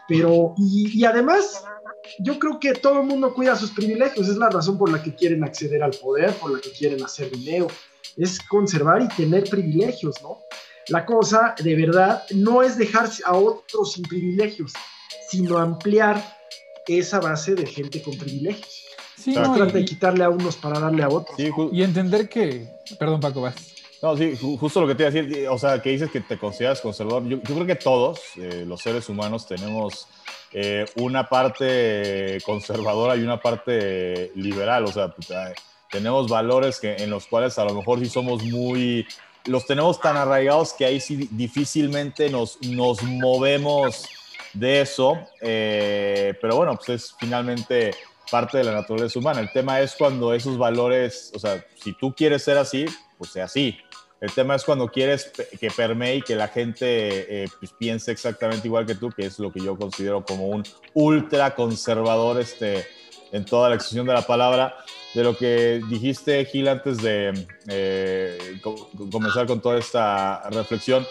Pero, y, además, yo creo que todo el mundo cuida sus privilegios, es la razón por la que quieren acceder al poder, por la que quieren hacer dinero, es conservar y tener privilegios, ¿no? La cosa, de verdad, no es dejar a otros sin privilegios, sino ampliar esa base de gente con privilegios. Sí, no, trata de quitarle a unos para darle a otros. y entender que, perdón Paco, vas. No, sí, justo lo que te iba a decir, o sea, que dices que te consideras conservador. Yo, creo que todos, eh, los seres humanos, tenemos eh, una parte conservadora y una parte liberal. O sea, pues, tenemos valores que, en los cuales a lo mejor sí somos muy, los tenemos tan arraigados que ahí sí difícilmente nos, nos movemos de eso. Eh, pero bueno, pues es finalmente parte de la naturaleza humana. El tema es cuando esos valores, o sea, si tú quieres ser así, pues sea así. El tema es cuando quieres que permee y que la gente eh, pues, piense exactamente igual que tú, que es lo que yo considero como un ultra conservador este, en toda la extensión de la palabra. De lo que dijiste, Gil, antes de eh, comenzar con toda esta reflexión,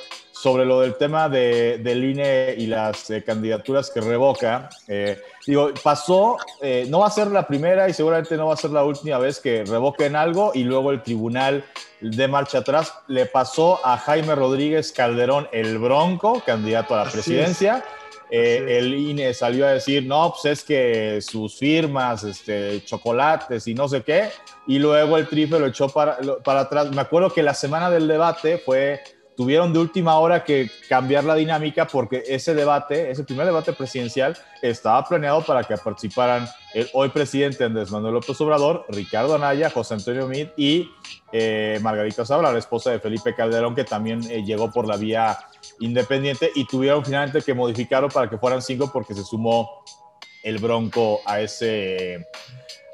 sobre lo del tema de, del INE y las eh, candidaturas que revoca. Eh, digo, pasó, eh, no va a ser la primera y seguramente no va a ser la última vez que revoquen algo y luego el tribunal de marcha atrás. Le pasó a Jaime Rodríguez Calderón el Bronco, candidato a la presidencia. el INE salió a decir, no, pues es que sus firmas, este, chocolates y no sé qué, y luego el trife lo echó para, para atrás. Me acuerdo que la semana del debate fue tuvieron de última hora que cambiar la dinámica porque ese debate, ese primer debate presidencial, estaba planeado para que participaran el hoy presidente Andrés Manuel López Obrador, Ricardo Anaya, José Antonio Mid y eh, Margarita Sabra, la esposa de Felipe Calderón, que también eh, llegó por la vía independiente y tuvieron finalmente que modificarlo para que fueran cinco porque se sumó el Bronco a ese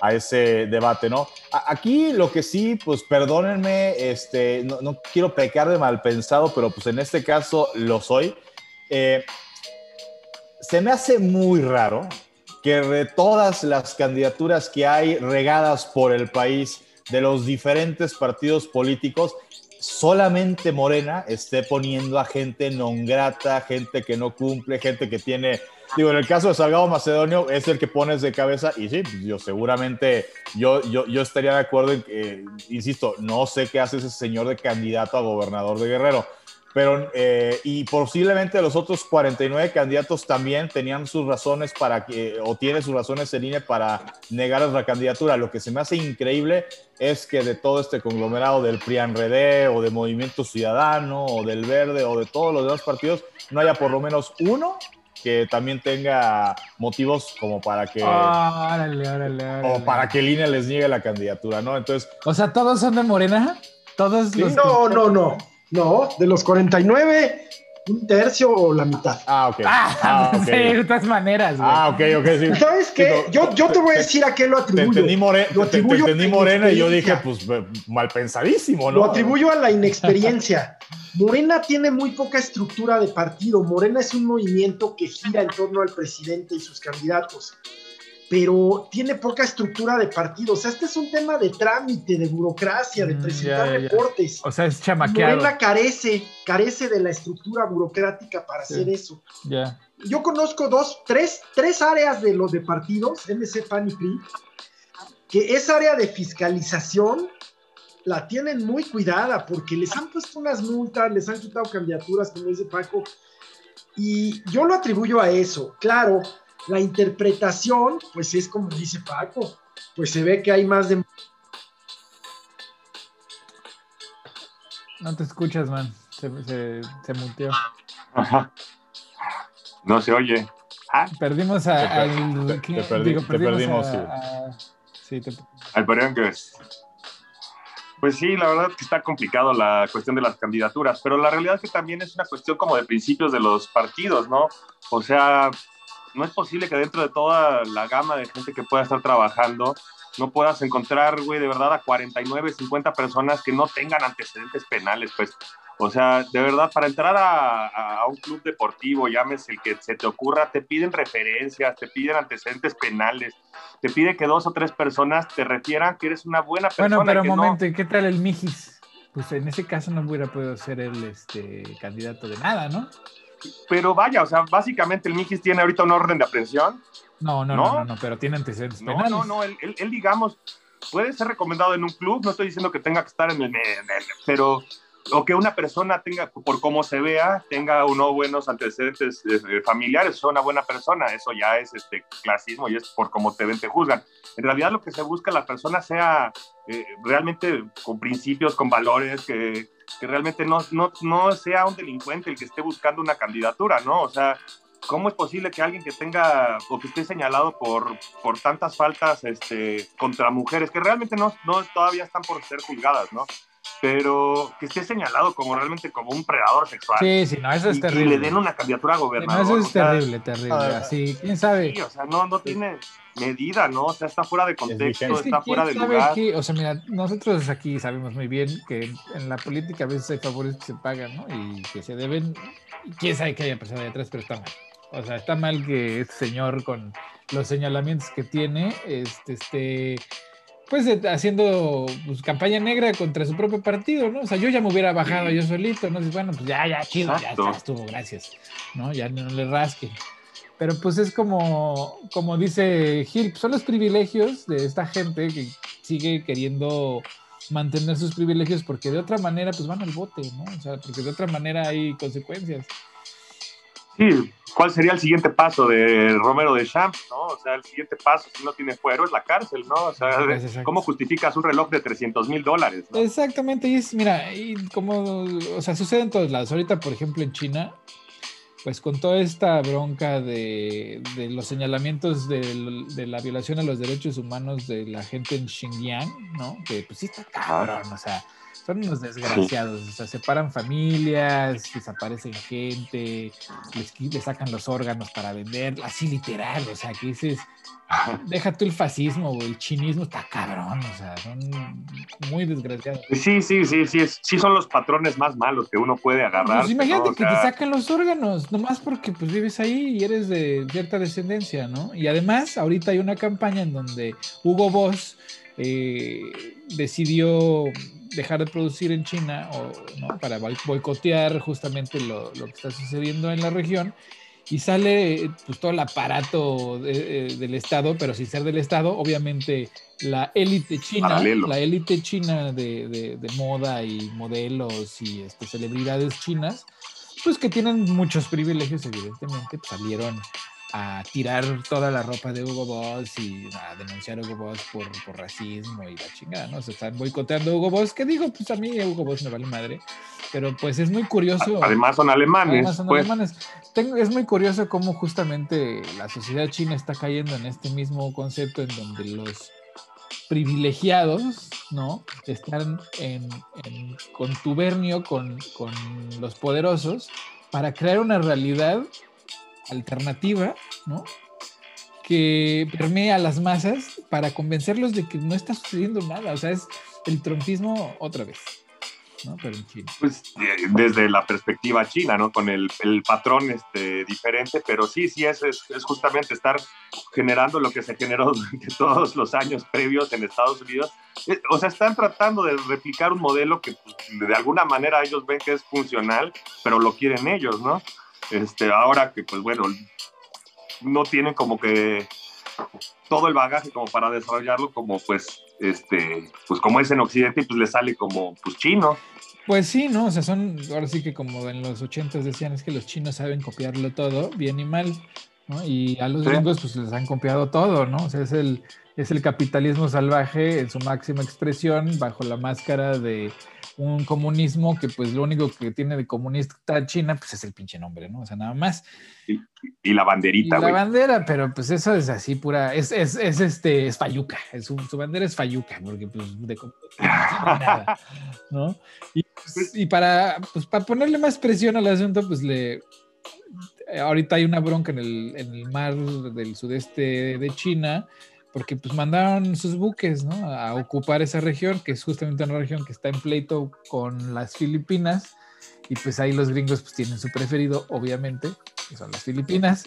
a ese debate, ¿no? Aquí lo que sí, pues perdónenme, este, no, quiero pecar de mal pensado, pero pues en este caso lo soy. Eh, se me hace muy raro que de todas las candidaturas que hay regadas por el país de los diferentes partidos políticos, solamente Morena esté poniendo a gente non grata, gente que no cumple, gente que tiene Digo, en el caso de Salgado Macedonio es el que pones de cabeza y sí, pues, yo seguramente yo, yo, yo estaría de acuerdo en que, insisto, no sé qué hace ese señor de candidato a gobernador de Guerrero, pero eh, y posiblemente los otros 49 candidatos también tenían sus razones para que, o tiene sus razones en línea para negar la candidatura. Lo que se me hace increíble es que de todo este conglomerado del PRIAN-RD o de Movimiento Ciudadano o del Verde o de todos los demás partidos no haya por lo menos uno que también tenga motivos como para que o para que el INE les niegue la candidatura, ¿no? Entonces, o sea, todos son de Morena, todos los No, no, no. No, de los 49 un tercio o la mitad. Ah, ok. Ah, ah okay. de todas maneras. Güey. Ah, ok, ok, sí. ¿Sabes qué? yo, yo te voy a decir a qué lo atribuyo. Te entendí, more, lo atribuyo te, entendí morena y yo dije, pues, mal pensadísimo, ¿no? Lo atribuyo a la inexperiencia. Morena tiene muy poca estructura de partido. Morena es un movimiento que gira en torno al presidente y sus candidatos pero tiene poca estructura de partido. O sea, este es un tema de trámite, de burocracia, de mm, presentar reportes. O sea, es chamaqueado. Morena carece, carece de la estructura burocrática para hacer eso. Ya. Yo conozco dos, tres, tres áreas de los de partidos, MC, PAN y PRI, que esa área de fiscalización la tienen muy cuidada porque les han puesto unas multas, les han quitado candidaturas, como dice Paco, y yo lo atribuyo a eso. Claro, la interpretación, pues es como dice Paco, pues se ve que hay más de... No te escuchas, man. Se, se, se muteó. Ajá. No se oye. Ah. Perdimos a, al... Te, perdimos, a, sí. te... Al Pues sí, la verdad que está complicado la cuestión de las candidaturas, pero la realidad es que también es una cuestión como de principios de los partidos, ¿no? O sea, no es posible que dentro de toda la gama de gente que pueda estar trabajando, no puedas encontrar, güey, de verdad a 49, 50 personas que no tengan antecedentes penales, pues. O sea, de verdad, para entrar a, un club deportivo, llames el que se te ocurra, te piden referencias, te piden antecedentes penales, te pide que dos o tres personas te refieran que eres una buena persona. Bueno, pero un momento, ¿y qué tal el Mijis? Pues en ese caso no hubiera podido ser el este, candidato de nada, ¿no? Pero vaya, o sea, básicamente el Mikis tiene ahorita un orden de aprehensión. No, no, no, no, pero tiene antecedentes no, No, no, él, él, digamos, puede ser recomendado en un club, no estoy diciendo que tenga que estar en el, pero o que una persona tenga, por cómo se vea, tenga unos buenos antecedentes eh, familiares, sea una buena persona, eso ya es este clasismo y es por cómo te ven, te juzgan. En realidad lo que se busca la persona sea eh, realmente con principios, con valores, que, que realmente no, no, no sea un delincuente el que esté buscando una candidatura, ¿no? O sea, ¿cómo es posible que alguien que tenga o que esté señalado por, por tantas faltas este, contra mujeres que realmente no, no todavía están por ser juzgadas, ¿no? Pero que esté señalado como realmente como un predador sexual. Sí, sí, no, eso es terrible. Y le den una candidatura a gobernador. eso es terrible, terrible. Así, quién sabe. Sí, o sea, no, no tiene medida, ¿no? O sea, está fuera de contexto, está fuera de lugar. o sea, mira, nosotros aquí sabemos muy bien que en la política a veces hay favores que se pagan, ¿no? Y que se deben, quién sabe que haya pasado ahí atrás, pero está mal. O sea, está mal que este señor con los señalamientos que tiene, este, este pues haciendo pues, campaña negra contra su propio partido, ¿no? O sea, yo ya me hubiera bajado yo solito, ¿no? bueno, pues ya, ya, chido, ya está, estuvo, gracias, ¿no? Ya no le rasque. Pero pues es como, como dice Gil, son los privilegios de esta gente que sigue queriendo mantener sus privilegios porque de otra manera pues van al bote, ¿no? O sea, porque de otra manera hay consecuencias. Sí, ¿cuál sería el siguiente paso de Romero de Champs, no? O sea, el siguiente paso, si no tiene fuero, es la cárcel, ¿no? O sea, ¿cómo justificas un reloj de 300 mil dólares? Exactamente, y es, mira, y como, o sea, sucede en todos lados. Ahorita, por ejemplo, en China, pues con toda esta bronca de, de los señalamientos de, de, la violación a los derechos humanos de la gente en Xinjiang, ¿no? Que pues sí está cabrón, o sea son unos desgraciados, o sea, separan familias, desaparecen gente, les, sacan los órganos para vender, así literal, o sea, que dices, deja tú el fascismo o el chinismo, está cabrón, o sea, son muy desgraciados. Sí, sí, sí, sí, sí son los patrones más malos que uno puede agarrar. Pues imagínate que te sacan los órganos, nomás porque pues vives ahí y eres de cierta descendencia, ¿no? Y además, ahorita hay una campaña en donde Hugo Boss eh, decidió dejar de producir en China o, ¿no? para boicotear justamente lo, lo, que está sucediendo en la región. Y sale pues, todo el aparato del Estado, pero sin ser del Estado, obviamente la élite china, la élite china de, de, de, moda y modelos y este, celebridades chinas, pues que tienen muchos privilegios, evidentemente, pues, salieron a tirar toda la ropa de Hugo Boss y a denunciar a Hugo Boss por, por racismo y la chingada, ¿no? Se están boicoteando a Hugo Boss, que digo, pues a mí Hugo Boss me vale madre, pero pues es muy curioso. Además son alemanes. Además son pues. alemanes. Tengo, es muy curioso cómo justamente la sociedad china está cayendo en este mismo concepto en donde los privilegiados, ¿no? Están en, en contubernio con, con los poderosos para crear una realidad alternativa, ¿no? Que permea a las masas para convencerlos de que no está sucediendo nada. O sea, es el trompismo otra vez. ¿no? Pero en China. Pues eh, desde la perspectiva china, ¿no? Con el, el patrón este, diferente, pero sí, sí, es, es, justamente estar generando lo que se generó durante todos los años previos en Estados Unidos. Eh, o sea, están tratando de replicar un modelo que pues, de alguna manera ellos ven que es funcional, pero lo quieren ellos, ¿no? Este, ahora que, pues bueno, no tienen como que todo el bagaje como para desarrollarlo como pues este pues como es en occidente pues le sale como pues chino. Pues sí no o sea son ahora sí que como en los ochentas decían es que los chinos saben copiarlo todo bien y mal ¿no? y a los gringos pues les han copiado todo no o sea es el es el capitalismo salvaje en su máxima expresión bajo la máscara de un comunismo que pues lo único que tiene de comunista China pues es el pinche nombre, ¿no? O sea, nada más. Y, la banderita, La bandera, pero pues eso es así pura, es, es, es este, es fayuca, su, bandera es fayuca, porque pues de nada, ¿no? Y, pues, y, para, pues para ponerle más presión al asunto, pues le, ahorita hay una bronca en el, en el mar del sudeste de China, porque pues mandaron sus buques, ¿no? A ocupar esa región, que es justamente una región que está en pleito con las Filipinas, y pues ahí los gringos pues tienen su preferido, obviamente, que son las Filipinas,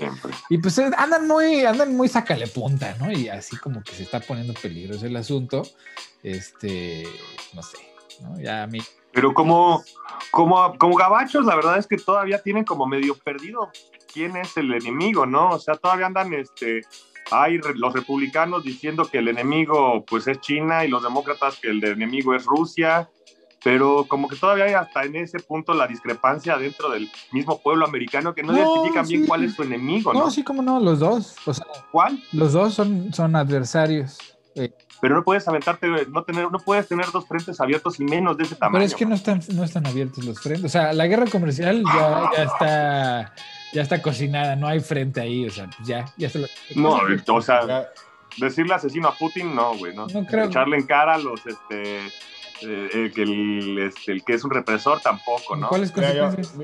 y pues eh, andan muy, andan muy sacale punta, ¿no? Y así como que se está poniendo peligroso el asunto, este, no sé, ¿no? Ya a mí Pero como, como, como gabachos, la verdad es que todavía tienen como medio perdido quién es el enemigo, ¿no? O sea, todavía andan, este, hay los republicanos diciendo que el enemigo, pues, es China y los demócratas que el enemigo es Rusia, pero como que todavía hay hasta en ese punto la discrepancia dentro del mismo pueblo americano que no, identifican bien cuál es su enemigo, ¿no? No, sí, como no, los dos. ¿Cuál? Los dos son, son adversarios. Eh, pero no puedes aventarte, no, tener, no puedes tener dos frentes abiertos y menos de ese tamaño. Pero es que no están, no están abiertos los frentes. O sea, la guerra comercial ya, ya está ya está cocinada, no hay frente ahí, o sea, ya, ya se lo... No, o sea, decirle asesino a Putin, no, güey, no. no creo. Echarle en cara a los, este, eh, que el, este, el, que es un represor tampoco, ¿no? ¿Cuáles consecuencias?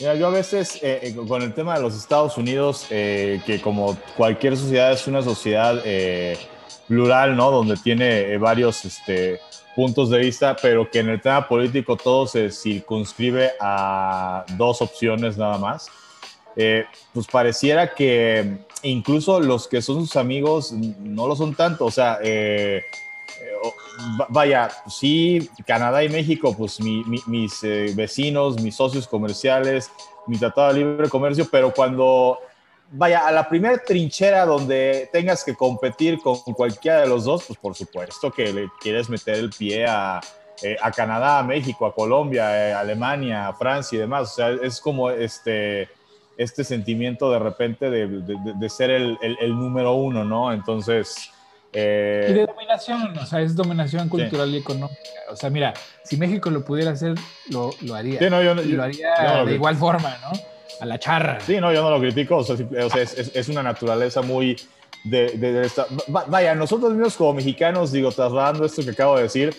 Mira, yo a veces eh, eh, con el tema de los Estados Unidos, que como cualquier sociedad es una sociedad plural, ¿no? Donde tiene varios este, puntos de vista, pero que en el tema político todo se circunscribe a dos opciones nada más. Pues pareciera que incluso los que son sus amigos no lo son tanto. O sea, vaya, sí, Canadá y México, pues mis eh, vecinos, mis socios comerciales, mi tratado de libre comercio, pero cuando vaya a la primera trinchera donde tengas que competir con cualquiera de los dos, pues por supuesto que le quieres meter el pie a, eh, a Canadá, a México, a Colombia, a eh, Alemania, a Francia y demás. O sea, es como este, este sentimiento de repente de, de, ser el, el, el, número uno, ¿no? Entonces, eh, y de dominación, o sea, es dominación cultural y económica. O sea, mira, si México lo pudiera hacer, lo, lo haría. Sí, no, yo, y lo haría de igual forma, ¿no? A la charra. Sí, no, yo no lo critico, o sea, es, es, una naturaleza muy... De, de, esta... Vaya, nosotros mismos como mexicanos, digo, trasladando esto que acabo de decir,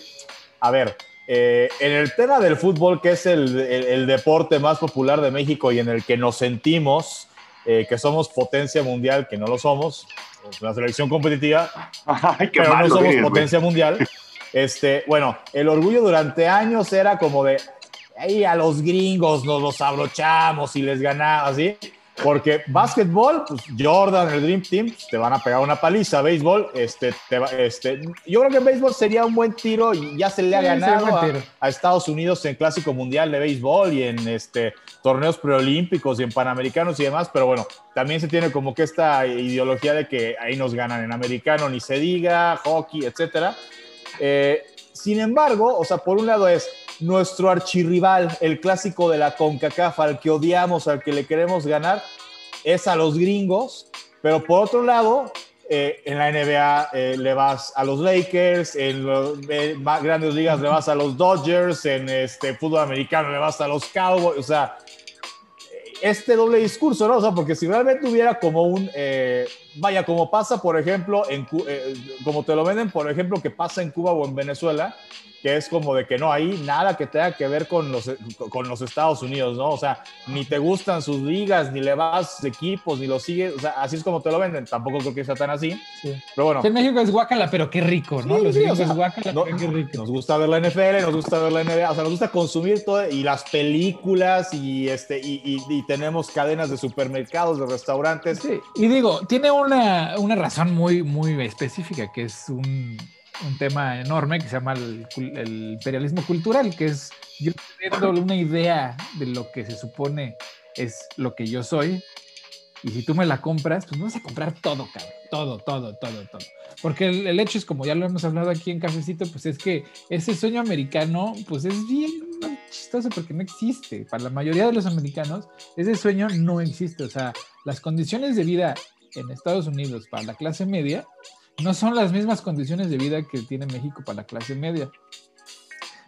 a ver, eh, en el tema del fútbol, que es el, el, deporte más popular de México y en el que nos sentimos eh, que somos potencia mundial, que no lo somos, una selección competitiva, pero no somos potencia mundial. Este, bueno, el orgullo durante años era como de, ahí a los gringos nos los abrochamos y les ganamos, así. Porque básquetbol, pues Jordan, el Dream Team, pues, te van a pegar una paliza. Béisbol, este, te este, yo creo que béisbol sería un buen tiro y ya se le ha ganado a, Estados Unidos en Clásico Mundial de Béisbol y en este, torneos preolímpicos y en Panamericanos y demás. Pero bueno, también se tiene como que esta ideología de que ahí nos ganan en americano, ni se diga, hockey, etcétera. Eh, sin embargo, o sea, por un lado es nuestro archirrival, el clásico de la CONCACAF, al que odiamos, al que le queremos ganar, es a los gringos, pero por otro lado, eh, en la NBA eh, le vas a los Lakers, en las más grandes ligas le vas a los Dodgers, en este fútbol americano le vas a los Cowboys, o sea, este doble discurso, ¿no? O sea, porque si realmente hubiera como un, eh, vaya, como pasa, por ejemplo, en, como te lo venden, por ejemplo, que pasa en Cuba o en Venezuela, que es como de que no hay nada que tenga que ver con los, con los Estados Unidos, ¿no? O sea, ni te gustan sus ligas, ni le vas equipos, ni los sigues, o sea, así es como te lo venden. Tampoco creo que sea tan así. Sí. Pero bueno. en México es guacala, pero qué rico, ¿no? los gringos es guacala, pero qué rico. Nos gusta ver la NFL, nos gusta ver la NBA, o sea, nos gusta consumir todo, y las películas, y, este, y, y, tenemos cadenas de supermercados, de restaurantes. Sí, y digo, tiene una, una razón muy, muy específica, que es un un tema enorme que se llama el, imperialismo cultural, que es yo teniendo una idea de lo que se supone es lo que yo soy, y si tú me la compras, pues me vas a comprar todo, cabrón, todo, todo, todo, todo. Porque el, hecho es, como ya lo hemos hablado aquí en Cafecito, pues es que ese sueño americano, pues es bien chistoso porque no existe. Para la mayoría de los americanos, ese sueño no existe. O sea, las condiciones de vida en Estados Unidos para la clase media no son las mismas condiciones de vida que tiene México para la clase media.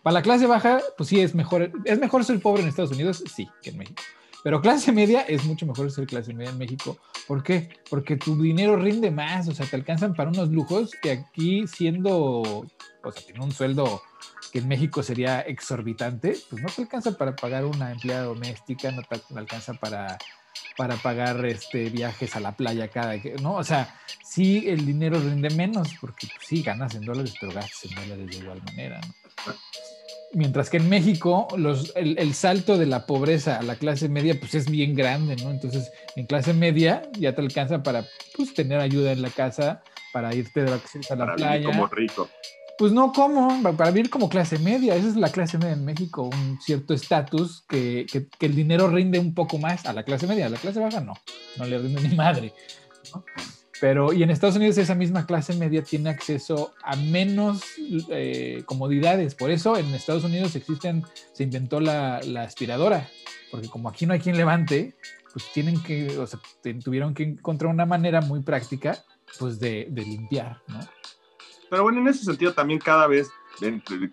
Para la clase baja, pues sí, es mejor, es mejor ser pobre en Estados Unidos, sí, que en México. Pero clase media es mucho mejor ser clase media en México. ¿Por qué? Porque tu dinero rinde más, o sea, te alcanzan para unos lujos que aquí siendo, o sea, tiene un sueldo que en México sería exorbitante, pues no te alcanza para pagar una empleada doméstica, no te alcanza para para pagar este, viajes a la playa cada, ¿no? O sea, sí el dinero rinde menos porque pues, sí ganas en dólares, pero gastas en dólares de igual manera, ¿no? Mientras que en México los, el, salto de la pobreza a la clase media pues es bien grande, ¿no? Entonces en clase media ya te alcanza para pues, tener ayuda en la casa, para irte de vacaciones a la playa. como rico. Pues no, ¿cómo? Para vivir como clase media. Esa es la clase media en México, un cierto estatus que, el dinero rinde un poco más a la clase media. A la clase baja no, no le rinde ni madre. Pero, y en Estados Unidos esa misma clase media tiene acceso a menos eh, comodidades. Por eso en Estados Unidos existen, se inventó la, aspiradora, porque como aquí no hay quien levante, pues tienen que, o sea, tuvieron que encontrar una manera muy práctica, pues de limpiar, ¿no? Pero bueno, en ese sentido también cada vez,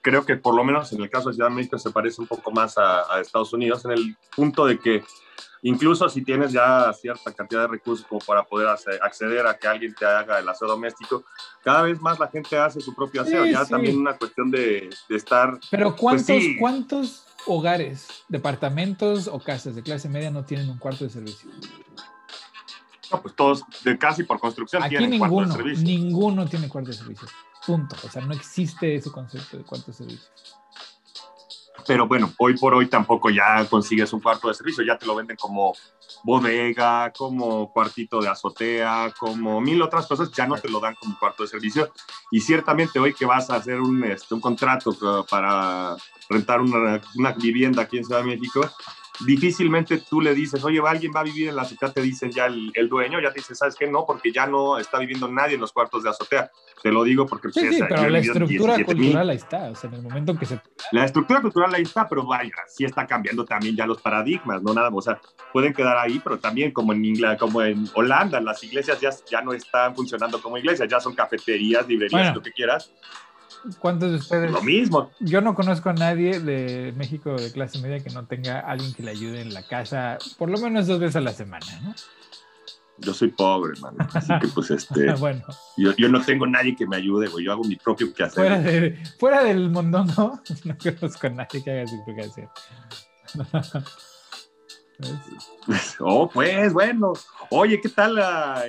creo que por lo menos en el caso de Ciudad de México se parece un poco más a, a Estados Unidos, en el punto de que incluso si tienes ya cierta cantidad de recursos como para poder acceder a que alguien te haga el aseo doméstico, cada vez más la gente hace su propio aseo, ya también una cuestión de, de estar... Pero pues ¿cuántos, ¿cuántos hogares, departamentos o casas de clase media no tienen un cuarto de servicio? No, pues todos, de casi por construcción, Aquí tienen ninguno, cuarto de servicio. Ninguno tiene cuarto de servicio. Punto. O sea, no existe ese concepto de cuarto de servicio pero bueno, hoy por hoy tampoco ya consigues un cuarto de servicio, ya te lo venden como bodega, como cuartito de azotea, como mil otras cosas, ya no te lo dan como cuarto de servicio. Y ciertamente hoy que vas a hacer un, este, un contrato para rentar una, una vivienda aquí en Ciudad de México, difícilmente tú le dices, oye, alguien va a vivir en la azotea, te dicen ya el, dueño, ya te dice, ¿sabes qué? No, porque ya no está viviendo nadie en los cuartos de azotea. Te lo digo porque... Sí, sí, pero la estructura cultural ahí está, o sea, en el momento que se... La estructura cultural ahí está, pero vaya, sí está cambiando también ya los paradigmas, no nada, o sea, pueden quedar ahí, pero también como en Inglaterra, como en Holanda, las iglesias ya, ya no están funcionando como iglesias, ya son cafeterías, librerías, lo que quieras ¿Cuántos de ustedes? Lo mismo. Yo no conozco a nadie de México de clase media que no tenga alguien que le ayude en la casa por lo menos dos veces a la semana, ¿no? Yo soy pobre, hermano. Así que, pues, este. bueno. Yo, yo, no tengo nadie que me ayude, güey. Yo hago mi propio quehacer. Fuera, de, fuera del mundo, ¿no? No conozco a nadie que haga su quehacer. Oh, pues bueno. Oye, ¿qué tal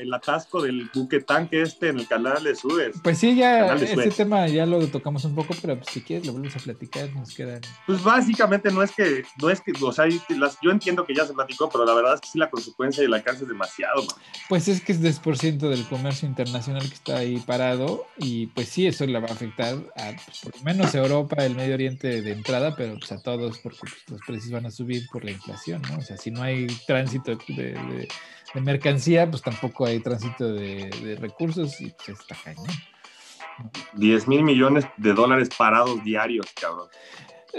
el atasco del buque tanque este en el canal de Suez? Pues sí, ya ese tema ya lo tocamos un poco, pero pues, si quieres lo volvemos a platicar, nos quedan. Pues básicamente no es que, no es que, o sea, yo entiendo que ya se platicó, pero la verdad es que sí la consecuencia y el alcance es demasiado. Pues es que es 10% del comercio internacional que está ahí parado y pues sí, eso le va a afectar a pues, por lo menos a Europa, el Medio Oriente de entrada, pero pues a todos porque pues, los precios van a subir por la inflación, ¿no? O sea, si no hay tránsito de, mercancía, pues tampoco hay tránsito de, recursos y pues está cañón. 10 mil millones de dólares parados diarios, cabrón.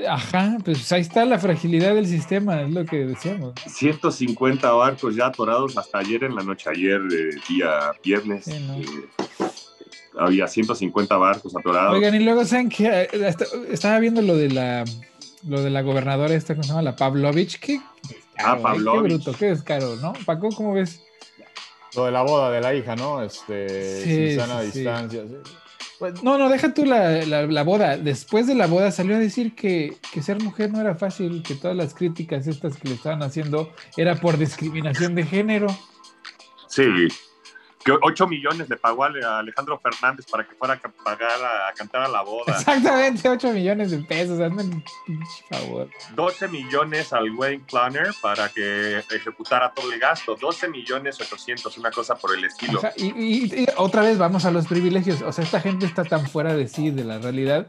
Ajá, pues ahí está la fragilidad del sistema, es lo que decíamos. 150 barcos ya atorados hasta ayer en la noche, ayer, eh, día viernes. Eh, había 150 barcos atorados. Oigan, y luego saben que estaba viendo lo de la lo de la gobernadora esta, ¿cómo se llama? La Pavlovich. Qué, ah, Pavlovich. Qué bruto, qué descaro, ¿no? Paco, ¿cómo ves? Lo de la boda de la hija, ¿no? Este, sí, sin sana distancia. Pues, no, no, deja tú la, la, boda. Después de la boda salió a decir que, que, ser mujer no era fácil, que todas las críticas estas que le estaban haciendo era por discriminación de género. Sí, que 8 millones le pagó a Alejandro Fernández para que fuera a pagar a, cantar a la boda. Exactamente, 8 millones de pesos, hazme un favor. 12 millones al Wayne Planner para que ejecutara todo el gasto, 12 millones 800, una cosa por el estilo. y, otra vez vamos a los privilegios, o sea, esta gente está tan fuera de sí, de la realidad,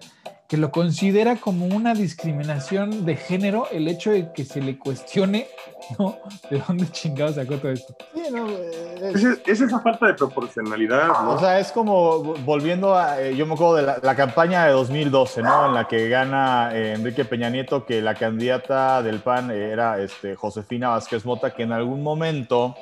que lo considera como una discriminación de género el hecho de que se le cuestione, ¿no? ¿De dónde chingado sacó todo esto? Sí, no, es, esa falta de proporcionalidad, ¿no? O sea, es como volviendo a, eh, yo me acuerdo de la, campaña de 2012, ¿no? En la que gana eh, Enrique Peña Nieto, que la candidata del PAN era este, Josefina Vázquez Mota, que en algún momento...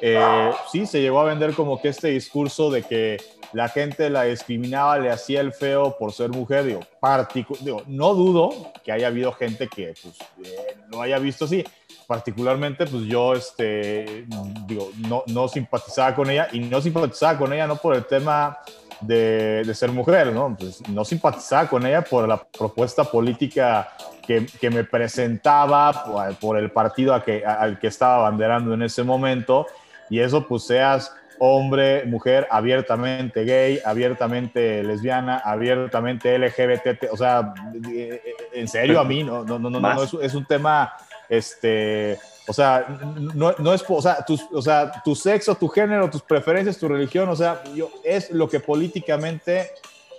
Eh, sí, se llegó a vender como que este discurso de que la gente la discriminaba, le hacía el feo por ser mujer. Digo, no dudo que haya habido gente que pues, eh, lo haya visto así. Particularmente, pues yo este, digo, no, no simpatizaba con ella y no simpatizaba con ella no por el tema de, de, ser mujer, ¿no? Pues no simpatizaba con ella por la propuesta política que, que me presentaba, por, por el partido a que, al que estaba abanderando en ese momento. Y eso, pues seas hombre, mujer, abiertamente gay, abiertamente lesbiana, abiertamente LGBT, o sea, en serio a mí, no, no, no, no, es, un tema, este, o sea, no, no es, o sea, tu, o sea, tu sexo, tu género, tus preferencias, tu religión, o sea, yo, es lo que políticamente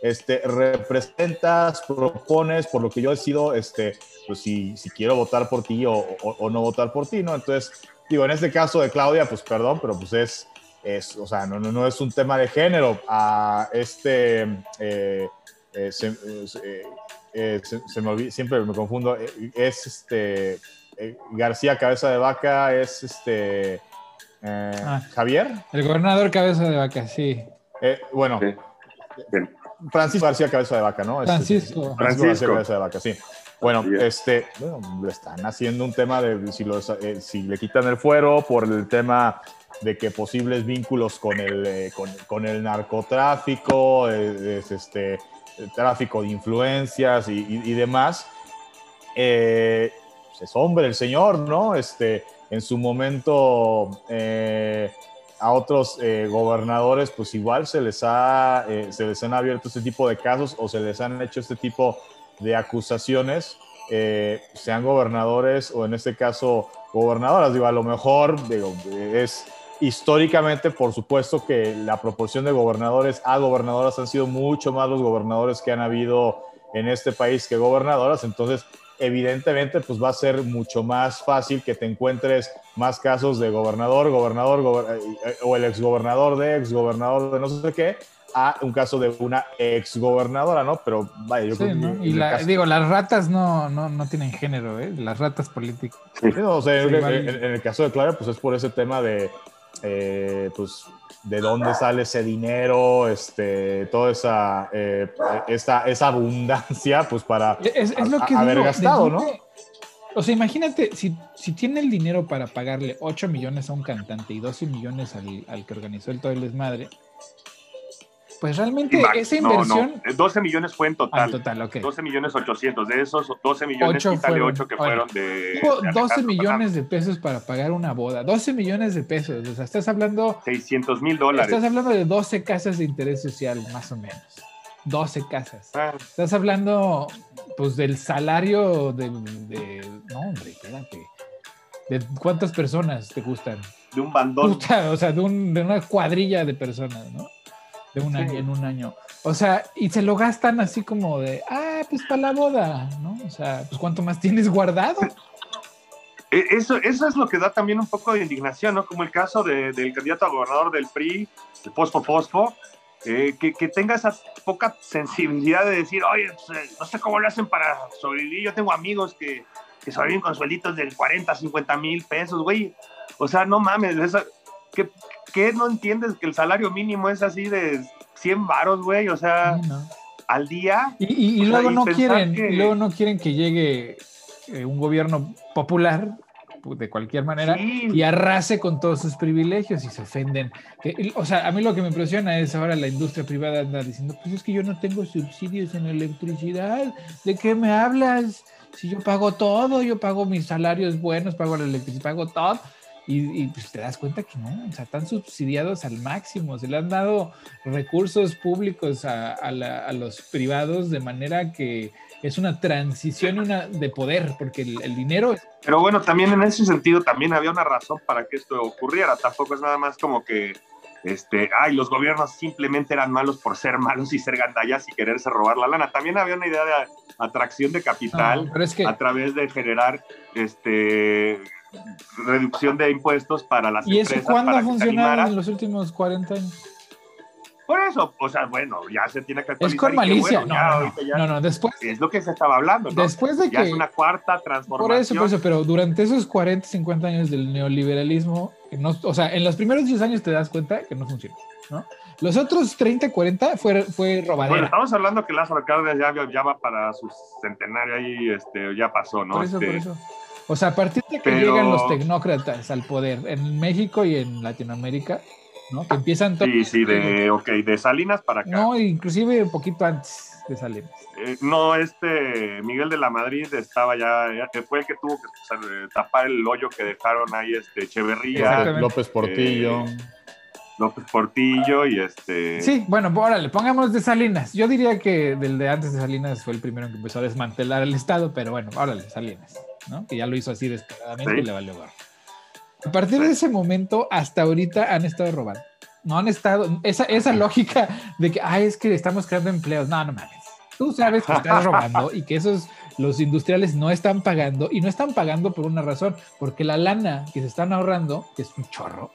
este, representas, propones, por lo que yo decido, este, pues si, si quiero votar por ti o, no votar por ti, ¿no? Entonces, digo, en este caso de Claudia, pues perdón, pero pues es, es o sea, no, no, no es un tema de género. A este, eh, eh, eh, se, me olvida, siempre me confundo, es este, García Cabeza de Vaca, es este, ah. Javier. El gobernador Cabeza de Vaca, sí. bueno. Francisco García Cabeza de Vaca, ¿no? Francisco. Francisco, García Cabeza de Vaca, sí. Bueno, este, bueno, le están haciendo un tema de si, eh, si le quitan el fuero por el tema de que posibles vínculos con el, eh, con, el narcotráfico, eh, este, tráfico de influencias y, demás. pues es hombre el señor, ¿no? Este, en su momento a otros gobernadores, pues igual se les, ha, se les han abierto este tipo de casos o se les han hecho este tipo de acusaciones, eh, sean gobernadores o en este caso gobernadoras. Digo, a lo mejor digo, es históricamente, por supuesto que la proporción de gobernadores a gobernadoras han sido mucho más los gobernadores que han habido en este país que gobernadoras. Entonces, evidentemente, pues va a ser mucho más fácil que te encuentres más casos de gobernador, gobernador, eh, eh, o el exgobernador de, exgobernador de no sé qué, a un caso de una exgobernadora, ¿no? Pero vaya, yo creo que. Y digo, las ratas no, no, no, tienen género, ¿eh? Las ratas políticas. o sea, en, el caso de Clara, pues es por ese tema de. Eh, pues de dónde sale ese dinero, este, toda esa, eh, esa, esa abundancia, pues para es, lo que haber gastado, ¿no? O sea, imagínate, si, si tiene el dinero para pagarle 8 millones a un cantante y 12 millones al, al que organizó el todo el desmadre, pues realmente esa inversión. No, 12 millones fue en total. Ah, total, ok. 12 millones 800. De esos 12 millones, 8 quítale 8 que fueron de. 12 millones de pesos para pagar una boda. 12 millones de pesos. O sea, estás hablando. 600 mil dólares. Estás hablando de 12 casas de interés social, más o menos. 12 casas. Ah. Estás hablando, pues, del salario de. de no, hombre, espérate. ¿De cuántas personas te gustan? De un bandón. o sea, de, un, de una cuadrilla de personas, ¿no? De un año en un año. O sea, y se lo gastan así como de, ah, pues para la boda, ¿no? O sea, pues cuánto más tienes guardado. E, eso, eso es lo que da también un poco de indignación, ¿no? Como el caso de, del candidato a gobernador del PRI, el Fosfo Fosfo, eh, que, que, tenga esa poca sensibilidad de decir, oye, pues, eh, no sé cómo lo hacen para sobrevivir. Yo tengo amigos que, que sobreviven con suelitos de 40, 50 mil pesos, güey. O sea, no mames, esa, ¿qué, ¿qué no entiendes que el salario mínimo es así de 100 varos, güey? O sea, al día. Y, luego no quieren, luego no quieren que llegue eh, un gobierno popular de cualquier manera y arrase con todos sus privilegios y se ofenden. o sea, a mí lo que me impresiona es ahora la industria privada anda diciendo, pues es que yo no tengo subsidios en electricidad, ¿de qué me hablas? Si yo pago todo, yo pago mis salarios buenos, pago la electricidad, pago todo. Y, pues te das cuenta que no, o sea, están subsidiados al máximo, se le han dado recursos públicos a, los privados de manera que es una transición una de poder, porque el, dinero... Pero bueno, también en ese sentido también había una razón para que esto ocurriera, tampoco es nada más como que, este, ay, los gobiernos simplemente eran malos por ser malos y ser gandallas y quererse robar la lana, también había una idea de atracción de capital a través de generar este reducción de impuestos para las empresas. ¿Y eso cuándo ha funcionado en los últimos 40 años? Por eso, o sea, bueno, ya se tiene que actualizar. Es con malicia. no, no, no, después. Es lo que se estaba hablando, ¿no? Después de ya que. es una cuarta transformación. Por eso, por eso, pero durante esos 40, 50 años del neoliberalismo, no, o sea, en los primeros 10 años te das cuenta que no funciona, ¿no? Los otros 30, 40 fue, fue robadera. Bueno, estamos hablando que Lázaro Cárdenas ya, ya va para su centenario ahí, este, ya pasó, ¿no? Por eso, por este, eso. O sea, a partir de que llegan los tecnócratas al poder en México y en Latinoamérica, ¿no? Que empiezan Sí, sí, de, okay, de Salinas para acá. No, inclusive un poquito antes de Salinas. Eh, no, este Miguel de la Madrid estaba ya, ya fue el que tuvo que tapar el hoyo que dejaron ahí este Echeverría. López Portillo. Eh, López Portillo y este. Sí, bueno, órale, pongamos de Salinas. Yo diría que del de antes de Salinas fue el primero que empezó a desmantelar el Estado, pero bueno, órale, Salinas. Que ya lo hizo así desesperadamente y le valió A partir de ese momento hasta ahorita han estado robando. no han estado, esa, esa lógica de que, ay, es que estamos creando empleos, no, no mames. Tú sabes que estás robando y que esos, los industriales no están pagando y no están pagando por una razón, porque la lana que se están ahorrando, que es un chorro,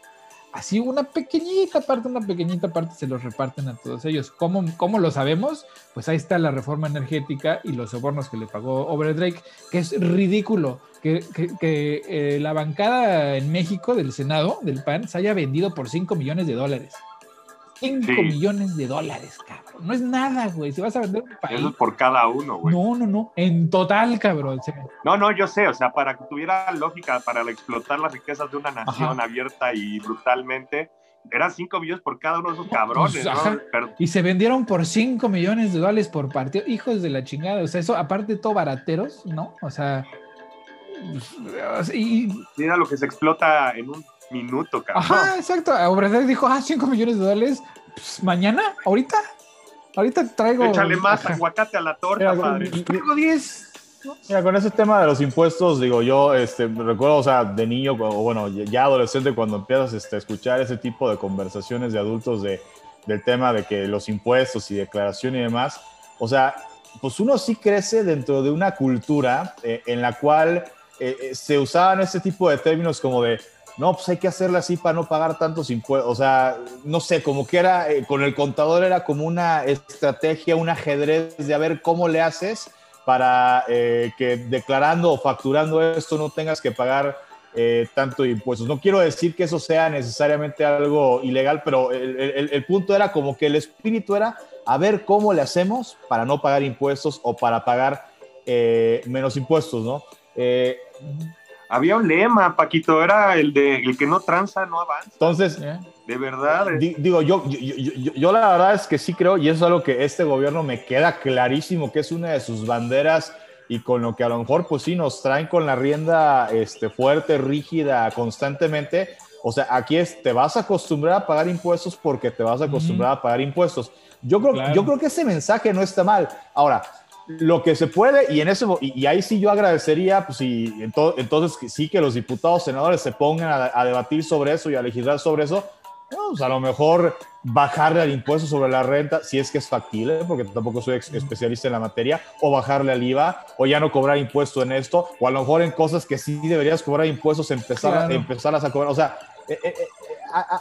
así una pequeñita parte, una pequeñita parte se los reparten a todos ellos. ¿Cómo, ¿Cómo, lo sabemos? Pues ahí está la reforma energética y los sobornos que le pagó Overdrake, que es ridículo que, que, eh, la bancada en México del Senado, del PAN, se haya vendido por 5 millones de dólares. 5 millones de dólares, cabrón. No es nada, güey. Si vas a vender un país. Eso es por cada uno, güey. No, no, no. En total, cabrón. No, no, yo sé. O sea, para que tuviera lógica para explotar las riquezas de una nación abierta y brutalmente, eran 5 millones por cada uno de esos pues, cabrones. ¿no? Y se vendieron por 5 millones de dólares por partido. Hijos de la chingada. O sea, eso, aparte de todo barateros, ¿no? O sea. Y... Mira lo que se explota en un minuto, cabrón. Ajá, exacto. Obrador dijo, ah, 5 millones de dólares. Pues, mañana, ahorita. Ahorita traigo. Échale más aguacate a la torta, padre. Traigo 10. Mira, con ese tema de los impuestos, digo, yo este, recuerdo, o sea, de niño, o bueno, ya adolescente, cuando empiezas este, a escuchar ese tipo de conversaciones de adultos de, del tema de que los impuestos y declaración y demás, o sea, pues uno sí crece dentro de una cultura eh, en la cual eh, eh, se usaban ese tipo de términos como de, no, pues hay que hacerlo así para no pagar tantos impuestos. O sea, no sé, como que era, eh, con el contador era como una estrategia, un ajedrez de a ver cómo le haces para eh, que declarando o facturando esto no tengas que pagar eh, tanto impuestos. No quiero decir que eso sea necesariamente algo ilegal, pero el, punto era como que el espíritu era a ver cómo le hacemos para no pagar impuestos o para pagar menos impuestos, ¿no? Había un lema, Paquito, era el de el que no tranza, no avanza. Entonces, de verdad. digo, yo yo, la verdad es que sí creo, y eso es algo que este gobierno me queda clarísimo, que es una de sus banderas y con lo que a lo mejor, pues sí, nos traen con la rienda este, fuerte, rígida, constantemente. O sea, aquí es, te vas a acostumbrar a pagar impuestos porque te vas a acostumbrar a pagar impuestos. Yo creo, yo creo que ese mensaje no está mal. Ahora, lo que se puede, y en ese y, ahí sí yo agradecería, pues y entonces sí que los diputados, senadores se pongan a, debatir sobre eso y a legislar sobre eso, pues a lo mejor bajarle al impuesto sobre la renta, si es que es factible, porque tampoco soy especialista en la materia, o bajarle al IVA, o ya no cobrar impuesto en esto, o a lo mejor en cosas que sí deberías cobrar impuestos, empezar, empezar a cobrar, o sea, eh, eh, eh,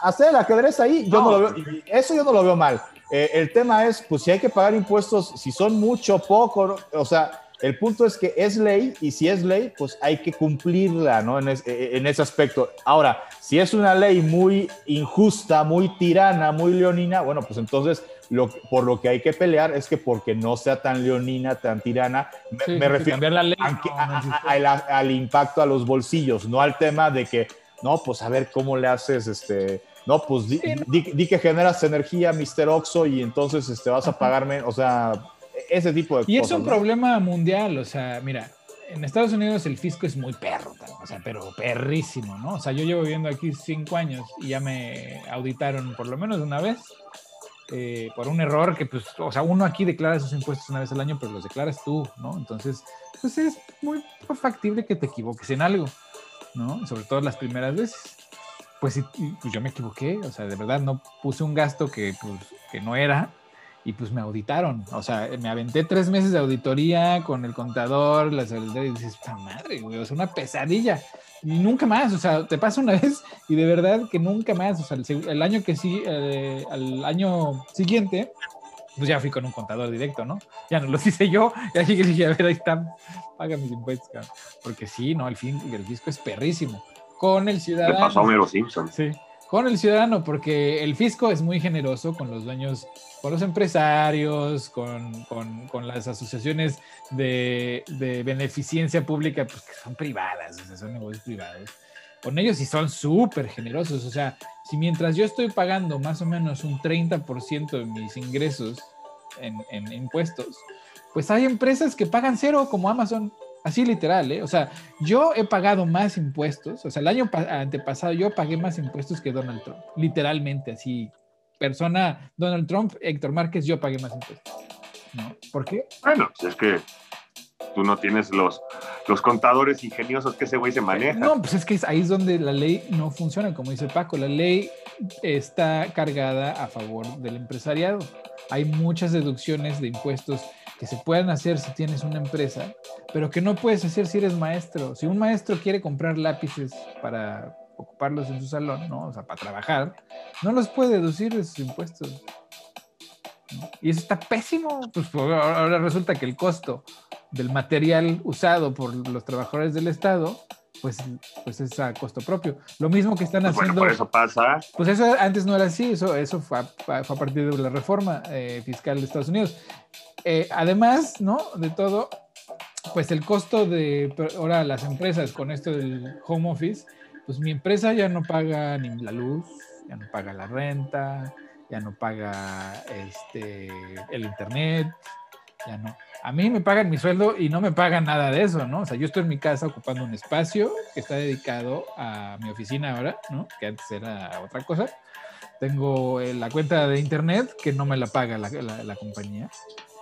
hacer el ajedrez ahí, yo no lo veo, eso yo no lo veo mal. Eh, el tema es, pues si hay que pagar impuestos, si son mucho, poco, o sea, el punto es que es ley y si es ley, pues hay que cumplirla, ¿no? En, eh, en, ese aspecto. Ahora, si es una ley muy injusta, muy tirana, muy leonina, bueno, pues entonces lo, por lo que hay que pelear es que porque no sea tan leonina, tan tirana, me, refiero al impacto a los bolsillos, no al tema de que, no, pues a ver cómo le haces este no, pues di, que generas energía, Mr. Oxo, y entonces este, vas a pagarme, o sea, ese tipo de cosas. Y es un problema mundial, o sea, mira, en Estados Unidos el fisco es muy perro, o sea, pero perrísimo, ¿no? O sea, yo llevo viviendo aquí cinco años y ya me auditaron por lo menos una vez. Eh, por un error que, pues, o sea, uno aquí declara sus impuestos una vez al año, pero los declaras tú, ¿no? Entonces, pues es muy factible que te equivoques en algo, ¿no? Sobre todo las primeras veces pues, pues yo me equivoqué, o sea, de verdad no puse un gasto que, pues, que no era y pues me auditaron, o sea, me aventé tres meses de auditoría con el contador, la seguridad y dices, esta madre, güey, o sea, una pesadilla. Y nunca más, o sea, te pasa una vez y de verdad que nunca más, o sea, el, año que sí, eh, al año siguiente, pues ya fui con un contador directo, ¿no? Ya no lo hice yo, y así que dije, a ver, ahí están, paga mis impuestos, cabrón. Porque sí, ¿no? El, fin, el fisco es perrísimo con el ciudadano. Le pasó a Homero Simpson. Sí, con el ciudadano, porque el fisco es muy generoso con los dueños, con los empresarios, con, con, con las asociaciones de, de, beneficencia pública, pues que son privadas, o sea, son negocios privados. Con ellos sí son súper generosos, o sea, si mientras yo estoy pagando más o menos un 30% de mis ingresos en, en impuestos, pues hay empresas que pagan cero como Amazon Así literal, ¿eh? O sea, yo he pagado más impuestos, o sea, el año antepasado yo pagué más impuestos que Donald Trump, literalmente, así, persona, Donald Trump, Héctor Márquez, yo pagué más impuestos. ¿No? ¿Por qué? Bueno, es que tú no tienes los, los contadores ingeniosos que ese güey se maneja. No, pues es que ahí es donde la ley no funciona, como dice Paco, la ley está cargada a favor del empresariado. Hay muchas deducciones de impuestos que se pueden hacer si tienes una empresa, pero que no puedes hacer si eres maestro. Si un maestro quiere comprar lápices para ocuparlos en su salón, ¿no? O sea, para trabajar, no los puede deducir de sus impuestos. Y eso está pésimo. Pues ahora resulta que el costo del material usado por los trabajadores del Estado, pues, pues es a costo propio. Lo mismo que están pues haciendo. por eso pasa. Pues eso antes no era así, eso, eso fue, a, fue a partir de la reforma eh, fiscal de Estados Unidos. Eh, además, ¿no? De todo, pues el costo de ahora las empresas con esto del home office, pues mi empresa ya no paga ni la luz, ya no paga la renta, ya no paga este, el internet, ya no. A mí me pagan mi sueldo y no me pagan nada de eso, ¿no? O sea, yo estoy en mi casa ocupando un espacio que está dedicado a mi oficina ahora, ¿no? Que antes era otra cosa. Tengo eh, la cuenta de internet que no me la paga la, la, compañía.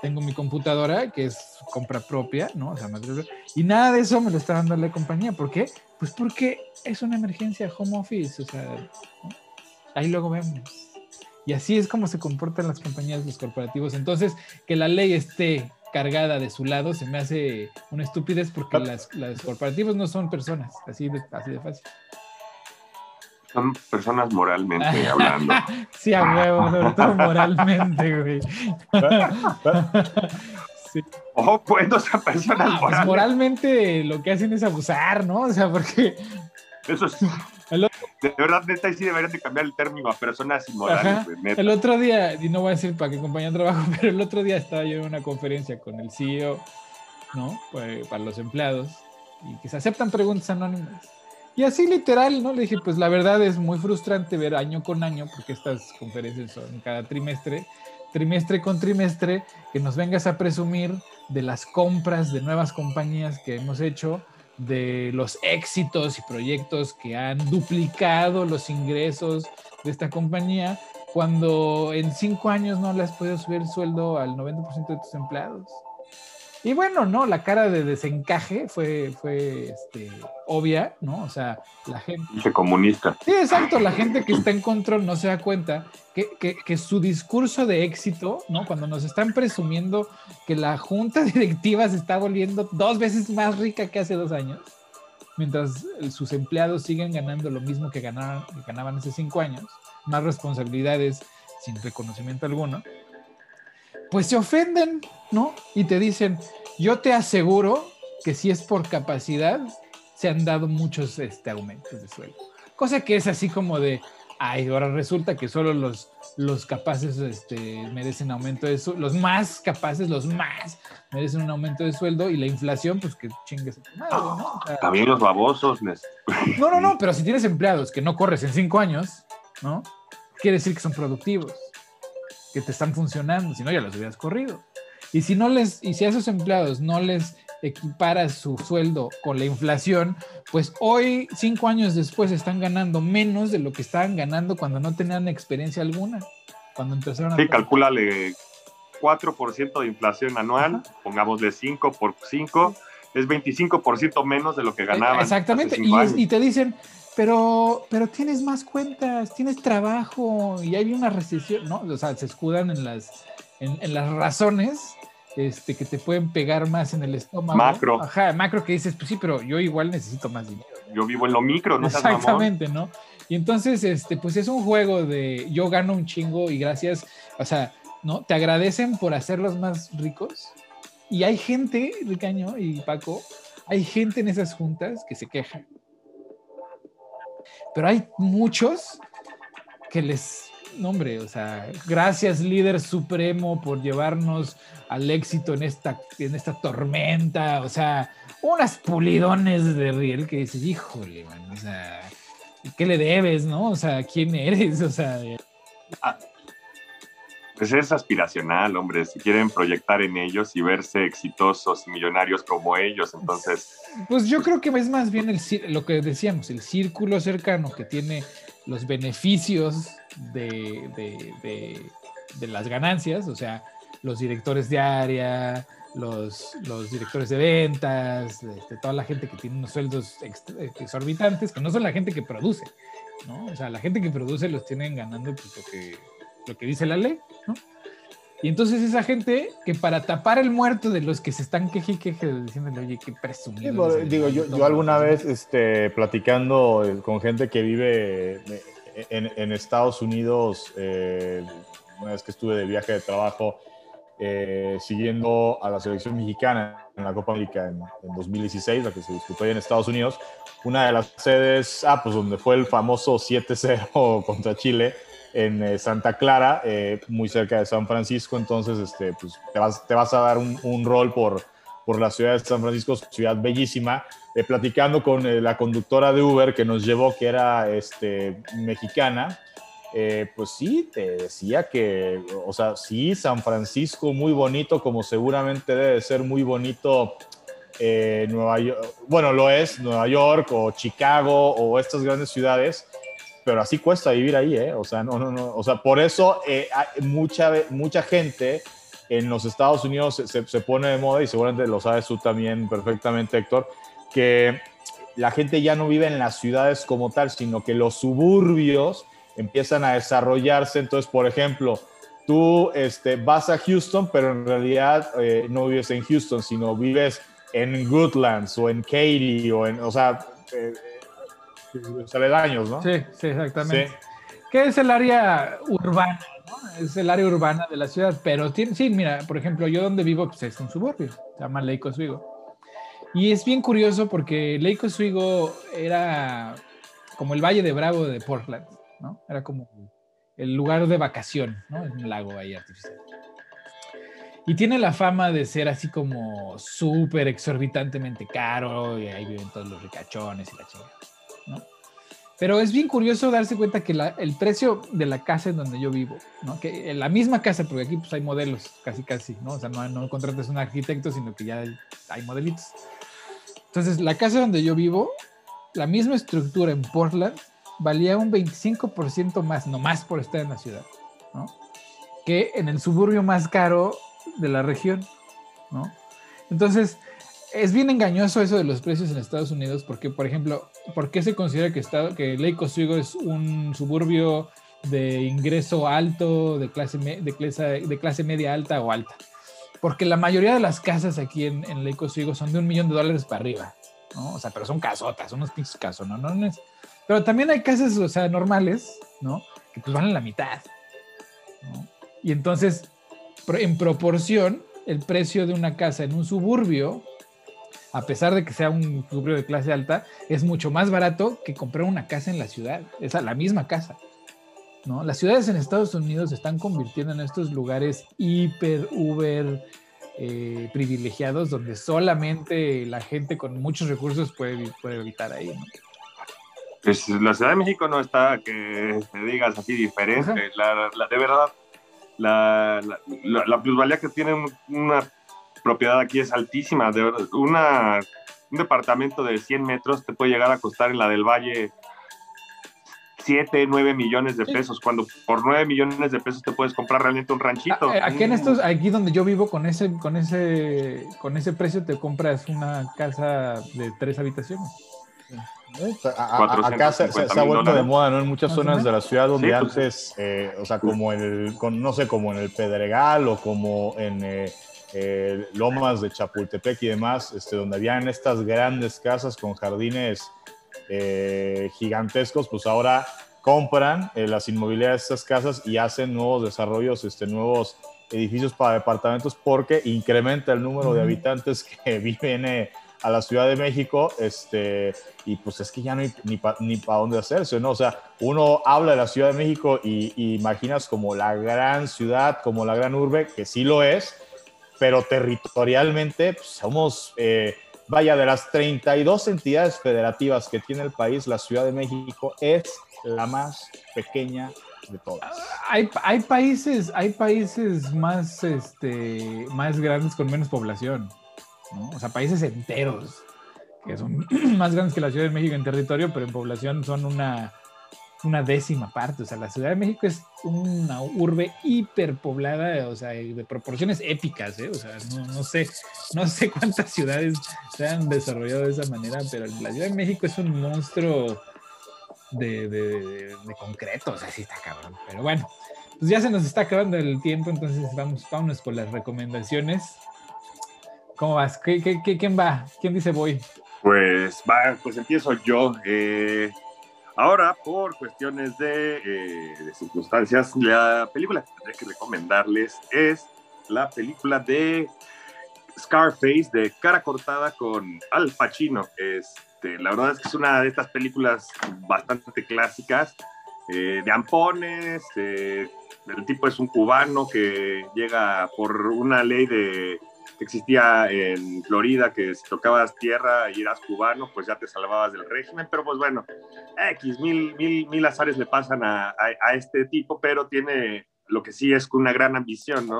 Tengo mi computadora que es compra propia, ¿no? O sea, y nada de eso me lo está dando la compañía. ¿Por qué? Pues porque es una emergencia home office, o sea, ahí luego vemos. Y así es como se comportan las compañías, los corporativos. Entonces, que la ley esté cargada de su lado se me hace una estupidez porque las, las corporativos no son personas, así de, así de fácil. Son personas moralmente hablando. sí, a huevo, sobre todo moralmente, güey. sí. Ojo, pues no son personas ah, pues moralmente lo que hacen es abusar, ¿no? O sea, porque... Eso es... De verdad, neta, sí deberían de cambiar el término a personas inmorales. El otro día, y no voy a decir para qué compañía de trabajo, pero el otro día estaba yo en una conferencia con el CEO, ¿no? Pues, para los empleados, y que se aceptan preguntas anónimas. Y así literal, ¿no? Le dije, pues la verdad es muy frustrante ver año con año, porque estas conferencias son cada trimestre, trimestre con trimestre, que nos vengas a presumir de las compras de nuevas compañías que hemos hecho, de los éxitos y proyectos que han duplicado los ingresos de esta compañía cuando en cinco años no le has podido subir el sueldo al 90% de tus empleados. Y bueno, ¿no? La cara de desencaje fue, fue este, obvia, ¿no? O sea, la gente... comunista. Sí, exacto. La gente que está en control no se da cuenta que, que, su discurso de éxito, ¿no? Cuando nos están presumiendo que la junta directiva se está volviendo dos veces más rica que hace dos años, mientras sus empleados siguen ganando lo mismo que ganaban, que ganaban hace cinco años, más responsabilidades sin reconocimiento alguno pues se ofenden, ¿no? Y te dicen, yo te aseguro que si es por capacidad, se han dado muchos este, aumentos de sueldo. Cosa que es así como de, ay, ahora resulta que solo los, los capaces este, merecen aumento de sueldo, los más capaces, los más merecen un aumento de sueldo y la inflación, pues que chingues. ¿no? También los babosos. Les... No, no, no, pero si tienes empleados que no corres en cinco años, ¿no? Quiere decir que son productivos que te están funcionando, si no ya los hubieras corrido. Y si no les, y si a esos empleados no les equiparas su sueldo con la inflación, pues hoy, cinco años después, están ganando menos de lo que estaban ganando cuando no tenían experiencia alguna, cuando empezaron a... Sí, calcúlale 4% de inflación anual, pongámosle 5 por 5, es 25% menos de lo que ganaban. Exactamente, y, y, te dicen, pero, pero tienes más cuentas, tienes trabajo y hay una recesión, ¿no? O sea, se escudan en las, en, las razones este, que te pueden pegar más en el estómago. Macro. Ajá, macro que dices, pues sí, pero yo igual necesito más dinero. Yo vivo en lo micro, ¿no? Exactamente, ¿no? Y entonces, este, pues es un juego de yo gano un chingo y gracias, o sea, ¿no? Te agradecen por hacerlos más ricos. Y hay gente, Ricaño y Paco, hay gente en esas juntas que se queja pero hay muchos que les, no o sea, gracias líder supremo por llevarnos al éxito en esta, en esta tormenta, o sea, unas pulidones de riel que dices, híjole, man, o sea, ¿qué le debes, no? O sea, ¿quién eres? O sea... Pues es aspiracional, hombre, si quieren proyectar en ellos y verse exitosos y millonarios como ellos, entonces... Pues yo creo que es más bien el, lo que decíamos, el círculo cercano que tiene los beneficios de, de, de, las ganancias, o sea, los directores de área, los, los directores de ventas, este, toda la gente que tiene unos sueldos exorbitantes, que no son la gente que produce, ¿no? O sea, la gente que produce los tienen ganando pues, lo, que, lo que dice la ley, ¿no? Y entonces esa gente que para tapar el muerto de los que se están queje queje diciéndole, oye, qué presumido. digo, yo, yo, alguna vez este, platicando eh, con gente que vive eh, en, en Estados Unidos, eh, una vez que estuve de viaje de trabajo, siguiendo a la selección mexicana en la Copa América en, en 2016, la que se disputó ahí en Estados Unidos, una de las sedes, ah, pues donde fue el famoso 7-0 contra Chile, en eh, Santa Clara, eh, muy cerca de San Francisco, entonces este, pues, te, vas, te vas a dar un, un, rol por, por la ciudad de San Francisco, ciudad bellísima, eh, platicando con la conductora de Uber que nos llevó, que era este, mexicana, pues sí, te decía que, o sea, sí, San Francisco muy bonito, como seguramente debe ser muy bonito Nueva York, bueno, lo es Nueva York o Chicago o estas grandes ciudades, pero así cuesta vivir ahí, ¿eh? O sea, no, no, no. O sea, por eso eh, mucha, mucha gente en los Estados Unidos se, se, pone de moda, y seguramente lo sabes tú también perfectamente, Héctor, que la gente ya no vive en las ciudades como tal, sino que los suburbios empiezan a desarrollarse. Entonces, por ejemplo, tú este, vas a Houston, pero en realidad eh, no vives en Houston, sino vives en Goodlands o en Katy o en, o sea, eh, aledaños, ¿no? Sí, sí, exactamente. ¿Qué es el área urbana? ¿no? Es el área urbana de la ciudad, pero tiene, sí, mira, por ejemplo, yo donde vivo pues, es un suburbio, se llama Lake Oswego. Y es bien curioso porque Lake Oswego era como el Valle de Bravo de Portland, ¿no? Era como el lugar de vacación, ¿no? Es un lago ahí artificial. Y tiene la fama de ser así como súper exorbitantemente caro y ahí viven todos los ricachones y la chingada. Pero es bien curioso darse cuenta que el precio de la casa en donde yo vivo, ¿no? que en la misma casa, porque aquí pues hay modelos, casi casi, ¿no? O sea, no, no contratas un arquitecto, sino que ya hay, modelitos. Entonces, la casa donde yo vivo, la misma estructura en Portland, valía un 25% más, no más por estar en la ciudad, ¿no? que en el suburbio más caro de la región. ¿no? Entonces, es bien engañoso eso de los precios en Estados Unidos porque, por ejemplo, ¿por qué se considera que, está, que Lake Oswego es un suburbio de ingreso alto, de clase, de, clase, de clase media alta o alta? Porque la mayoría de las casas aquí en, en Lake Oswego son de un millón de dólares para arriba, ¿no? O sea, pero son casotas, unos pinches casos, ¿no? no, no es, pero también hay casas, o sea, normales, ¿no? Que pues valen la mitad. Y entonces, en proporción, el precio de una casa en un suburbio a pesar de que sea un suburbio de clase alta, es mucho más barato que comprar una casa en la ciudad, es la misma casa. ¿no? Las ciudades en Estados Unidos se están convirtiendo en estos lugares hiper, uber eh, privilegiados donde solamente la gente con muchos recursos puede, puede habitar ahí. ¿no? Pues la Ciudad de México no está que te digas así diferente. La, la, de verdad, la, la, plusvalía que tiene una propiedad aquí es altísima. De verdad, una, un departamento de 100 metros te puede llegar a costar en la del Valle 7, 9 millones de pesos, cuando por 9 millones de pesos te puedes comprar realmente un ranchito. Aquí en estos, aquí donde yo vivo, con ese, con ese, con ese precio te compras una casa de tres habitaciones. acá se, ha vuelto de moda, ¿no? En muchas zonas de la ciudad donde pues antes, eh, o sea, como en el, con, no sé, como en el Pedregal o como en eh, eh, Lomas de Chapultepec y demás, este, donde habían estas grandes casas con jardines eh, gigantescos, pues ahora compran eh, las inmobiliarias de estas casas y hacen nuevos desarrollos, este, nuevos edificios para departamentos porque incrementa el número de habitantes que viven a la Ciudad de México, este, y pues es que ya no hay ni para ni dónde hacerse, ¿no? O sea, uno habla de la Ciudad de México y, y, imaginas como la gran ciudad, como la gran urbe, que sí lo es, pero territorialmente pues, somos, eh, vaya, de las 32 entidades federativas que tiene el país, la Ciudad de México es la más pequeña de todas. Hay, hay países, hay países más, este, más grandes con menos población, ¿no? o sea, países enteros que son más grandes que la Ciudad de México en territorio, pero en población son una, una décima parte. O sea, la Ciudad de México es una urbe hiperpoblada, o sea, de proporciones épicas, ¿eh? O sea, no, sé, no sé cuántas ciudades se han desarrollado de esa manera, pero la Ciudad de México es un monstruo de, de, concreto, o sea, sí está cabrón. Pero bueno, pues ya se nos está acabando el tiempo, entonces vamos, vámonos con las recomendaciones. ¿Cómo vas? ¿Qué, quién va? ¿Quién dice voy? Pues va, pues empiezo yo. Eh, Ahora, por cuestiones de, eh, de, circunstancias, la película que tendré que recomendarles es la película de Scarface, de cara cortada con Al Pacino. Este, la verdad es que es una de estas películas bastante clásicas, eh, de ampones. el tipo es un cubano que llega por una ley de existía en Florida, que si tocabas tierra y eras cubano, pues ya te salvabas del régimen, pero pues bueno, X, mil, mil, mil azares le pasan a, a, este tipo, pero tiene lo que sí es una gran ambición, ¿no?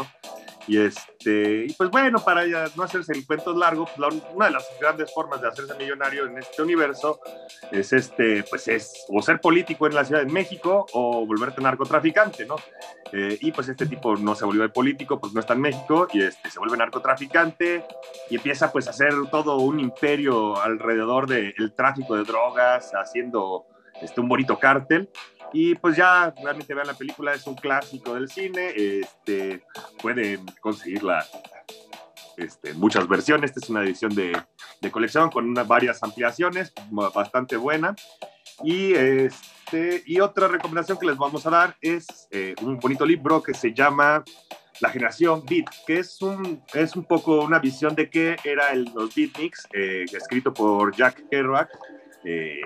Y, este, y pues bueno, para no hacerse el cuento largo, pues una de las grandes formas de hacerse millonario en este universo es, este, pues es o ser político en la Ciudad de México o volverte narcotraficante, ¿no? Eh, y pues este tipo no se volvió de político, pues no está en México y este, se vuelve narcotraficante y empieza pues a hacer todo un imperio alrededor del tráfico de drogas, haciendo este, un bonito cártel. Y pues ya realmente vean la película, es un clásico del cine, este, pueden conseguirla este, muchas versiones, esta es una edición de, de colección con unas varias ampliaciones, bastante buena. Y, este, y otra recomendación que les vamos a dar es eh, un bonito libro que se llama La generación Beat, que es un, es un poco una visión de qué era el, los beatniks, eh, escrito por Jack Kerouac. Eh,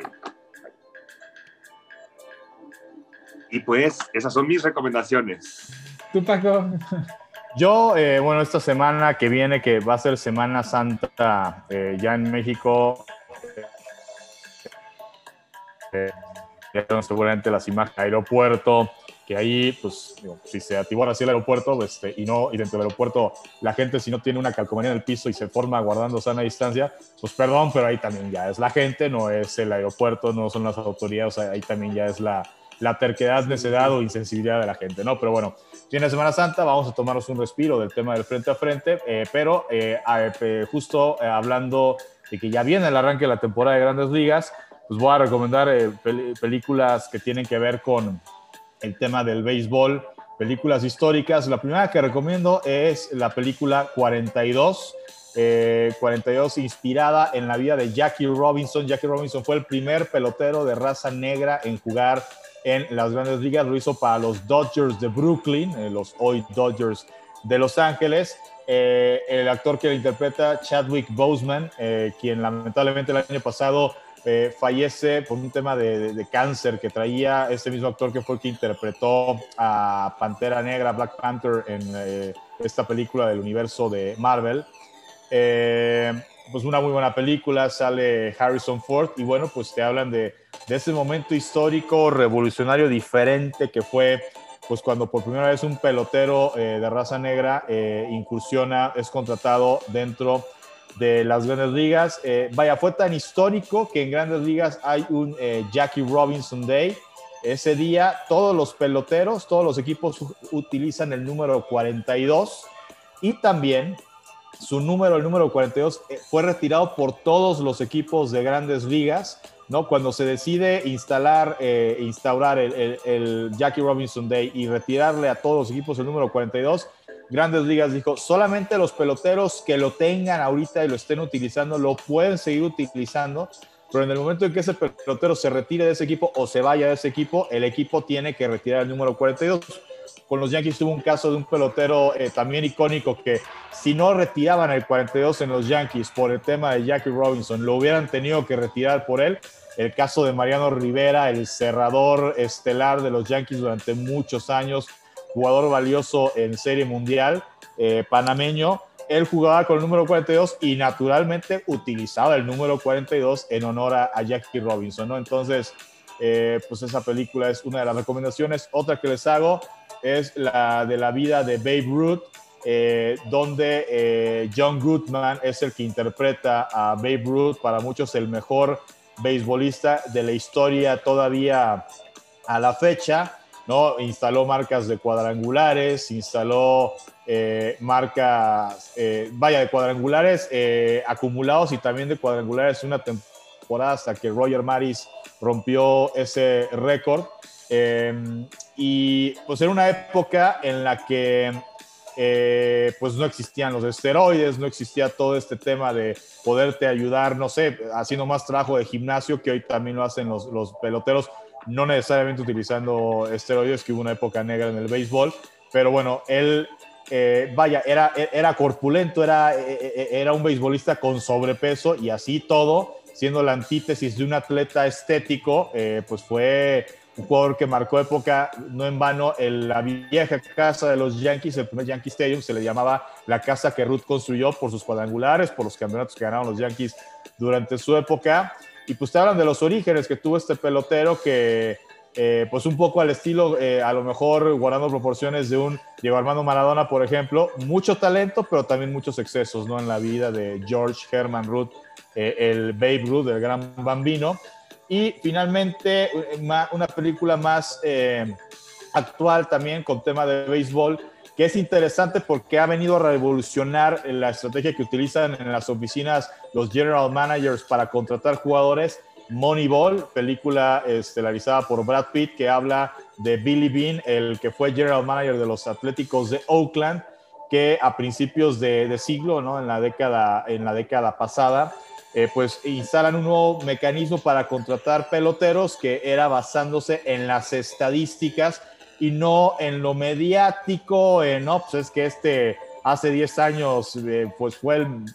Y pues esas son mis recomendaciones. ¿Tú, Paco? Yo, eh, bueno, esta semana que viene, que va a ser Semana Santa eh, ya en México, eh, seguramente las imágenes del aeropuerto, que ahí, pues, si se atiborra así el aeropuerto, pues, este, y no, y dentro del aeropuerto la gente si no tiene una calcomanía en el piso y se forma guardando sana distancia, pues perdón, pero ahí también ya es la gente, no es el aeropuerto, no son las autoridades, ahí también ya es la, la terquedad, necedad o insensibilidad de la gente, ¿no? Pero bueno, tiene Semana Santa, vamos a tomarnos un respiro del tema del frente a frente, eh, pero eh, eh, justo hablando de que ya viene el arranque de la temporada de Grandes Ligas, pues voy a recomendar películas que tienen que ver con el tema del béisbol, películas históricas. La primera que recomiendo es la película 42. 42 inspirada en la vida de Jackie Robinson. Jackie Robinson fue el primer pelotero de raza negra en jugar en las grandes ligas, lo hizo para los Dodgers de Brooklyn, eh, los hoy Dodgers de Los Ángeles. Eh, el actor que lo interpreta, Chadwick Boseman, eh, quien lamentablemente el año pasado fallece por un tema de, cáncer que traía ese mismo actor que fue el que interpretó a Pantera Negra, Black Panther, en esta película del universo de Marvel pues una muy buena película, sale Harrison Ford y bueno, pues te hablan de, de ese momento histórico, revolucionario, diferente que fue pues cuando por primera vez un pelotero eh, de raza negra eh, incursiona, es contratado dentro de las grandes ligas. Eh, vaya, fue tan histórico que en grandes ligas hay un Jackie Robinson Day. Ese día todos los peloteros, todos los equipos utilizan el número 42 y también su número, el número 42, eh, fue retirado por todos los equipos de grandes ligas, ¿no? Cuando se decide instalar, eh, instaurar el, Jackie Robinson Day y retirarle a todos los equipos el número 42, Grandes Ligas dijo, solamente los peloteros que lo tengan ahorita y lo estén utilizando, lo pueden seguir utilizando, pero en el momento en que ese pelotero se retire de ese equipo o se vaya de ese equipo, el equipo tiene que retirar el número 42 con los Yankees tuvo un caso de un pelotero eh, también icónico que si no retiraban el 42 en los Yankees por el tema de Jackie Robinson, lo hubieran tenido que retirar por él. El caso de Mariano Rivera, el cerrador estelar de los Yankees durante muchos años, jugador valioso en Serie Mundial, eh, panameño. Él jugaba con el número 42 y naturalmente utilizaba el número 42 en honor a, Jackie Robinson, ¿no? Entonces, eh, pues esa película es una de las recomendaciones. Otra que les hago, es la de la vida de Babe Ruth, eh, donde eh, John Goodman es el que interpreta a Babe Ruth, para muchos el mejor beisbolista de la historia todavía a la fecha, ¿no? Instaló marcas de cuadrangulares, instaló eh, marcas, vaya, de cuadrangulares acumulados y también de cuadrangulares una temporada hasta que Roger Maris rompió ese récord. Y pues era una época en la que pues no existían los esteroides, no existía todo este tema de poderte ayudar, no sé, haciendo más trabajo de gimnasio que hoy también lo hacen los, los peloteros no necesariamente utilizando esteroides, que hubo una época negra en el béisbol, pero bueno, él, eh, vaya, era, era corpulento, era, eh, eh, era un beisbolista con sobrepeso y así todo, siendo la antítesis de un atleta estético, pues fue un jugador que marcó época, no en vano, en la vieja casa de los Yankees, el primer Yankee Stadium, se le llamaba la casa que Ruth construyó por sus cuadrangulares, por los campeonatos que ganaron los Yankees durante su época. Y pues te hablan de los orígenes que tuvo este pelotero que, eh, pues un poco al estilo, eh, a lo mejor guardando proporciones de un Diego Armando Maradona, por ejemplo, mucho talento, pero también muchos excesos, ¿no? En la vida de George Herman Ruth, eh, el Babe Ruth, el gran bambino. Y finalmente, una película más actual también con tema de béisbol, que es interesante porque ha venido a revolucionar la estrategia que utilizan en las oficinas los general managers para contratar jugadores. Moneyball, película estelarizada por Brad Pitt, que habla de Billy Bean, el que fue general manager de los Atléticos de Oakland, que a principios de, siglo, ¿no? en, la década, en la década pasada, eh, pues instalan un nuevo mecanismo para contratar peloteros que era basándose en las estadísticas y no en lo mediático, no, pues es que este hace 10 años eh, pues fue el,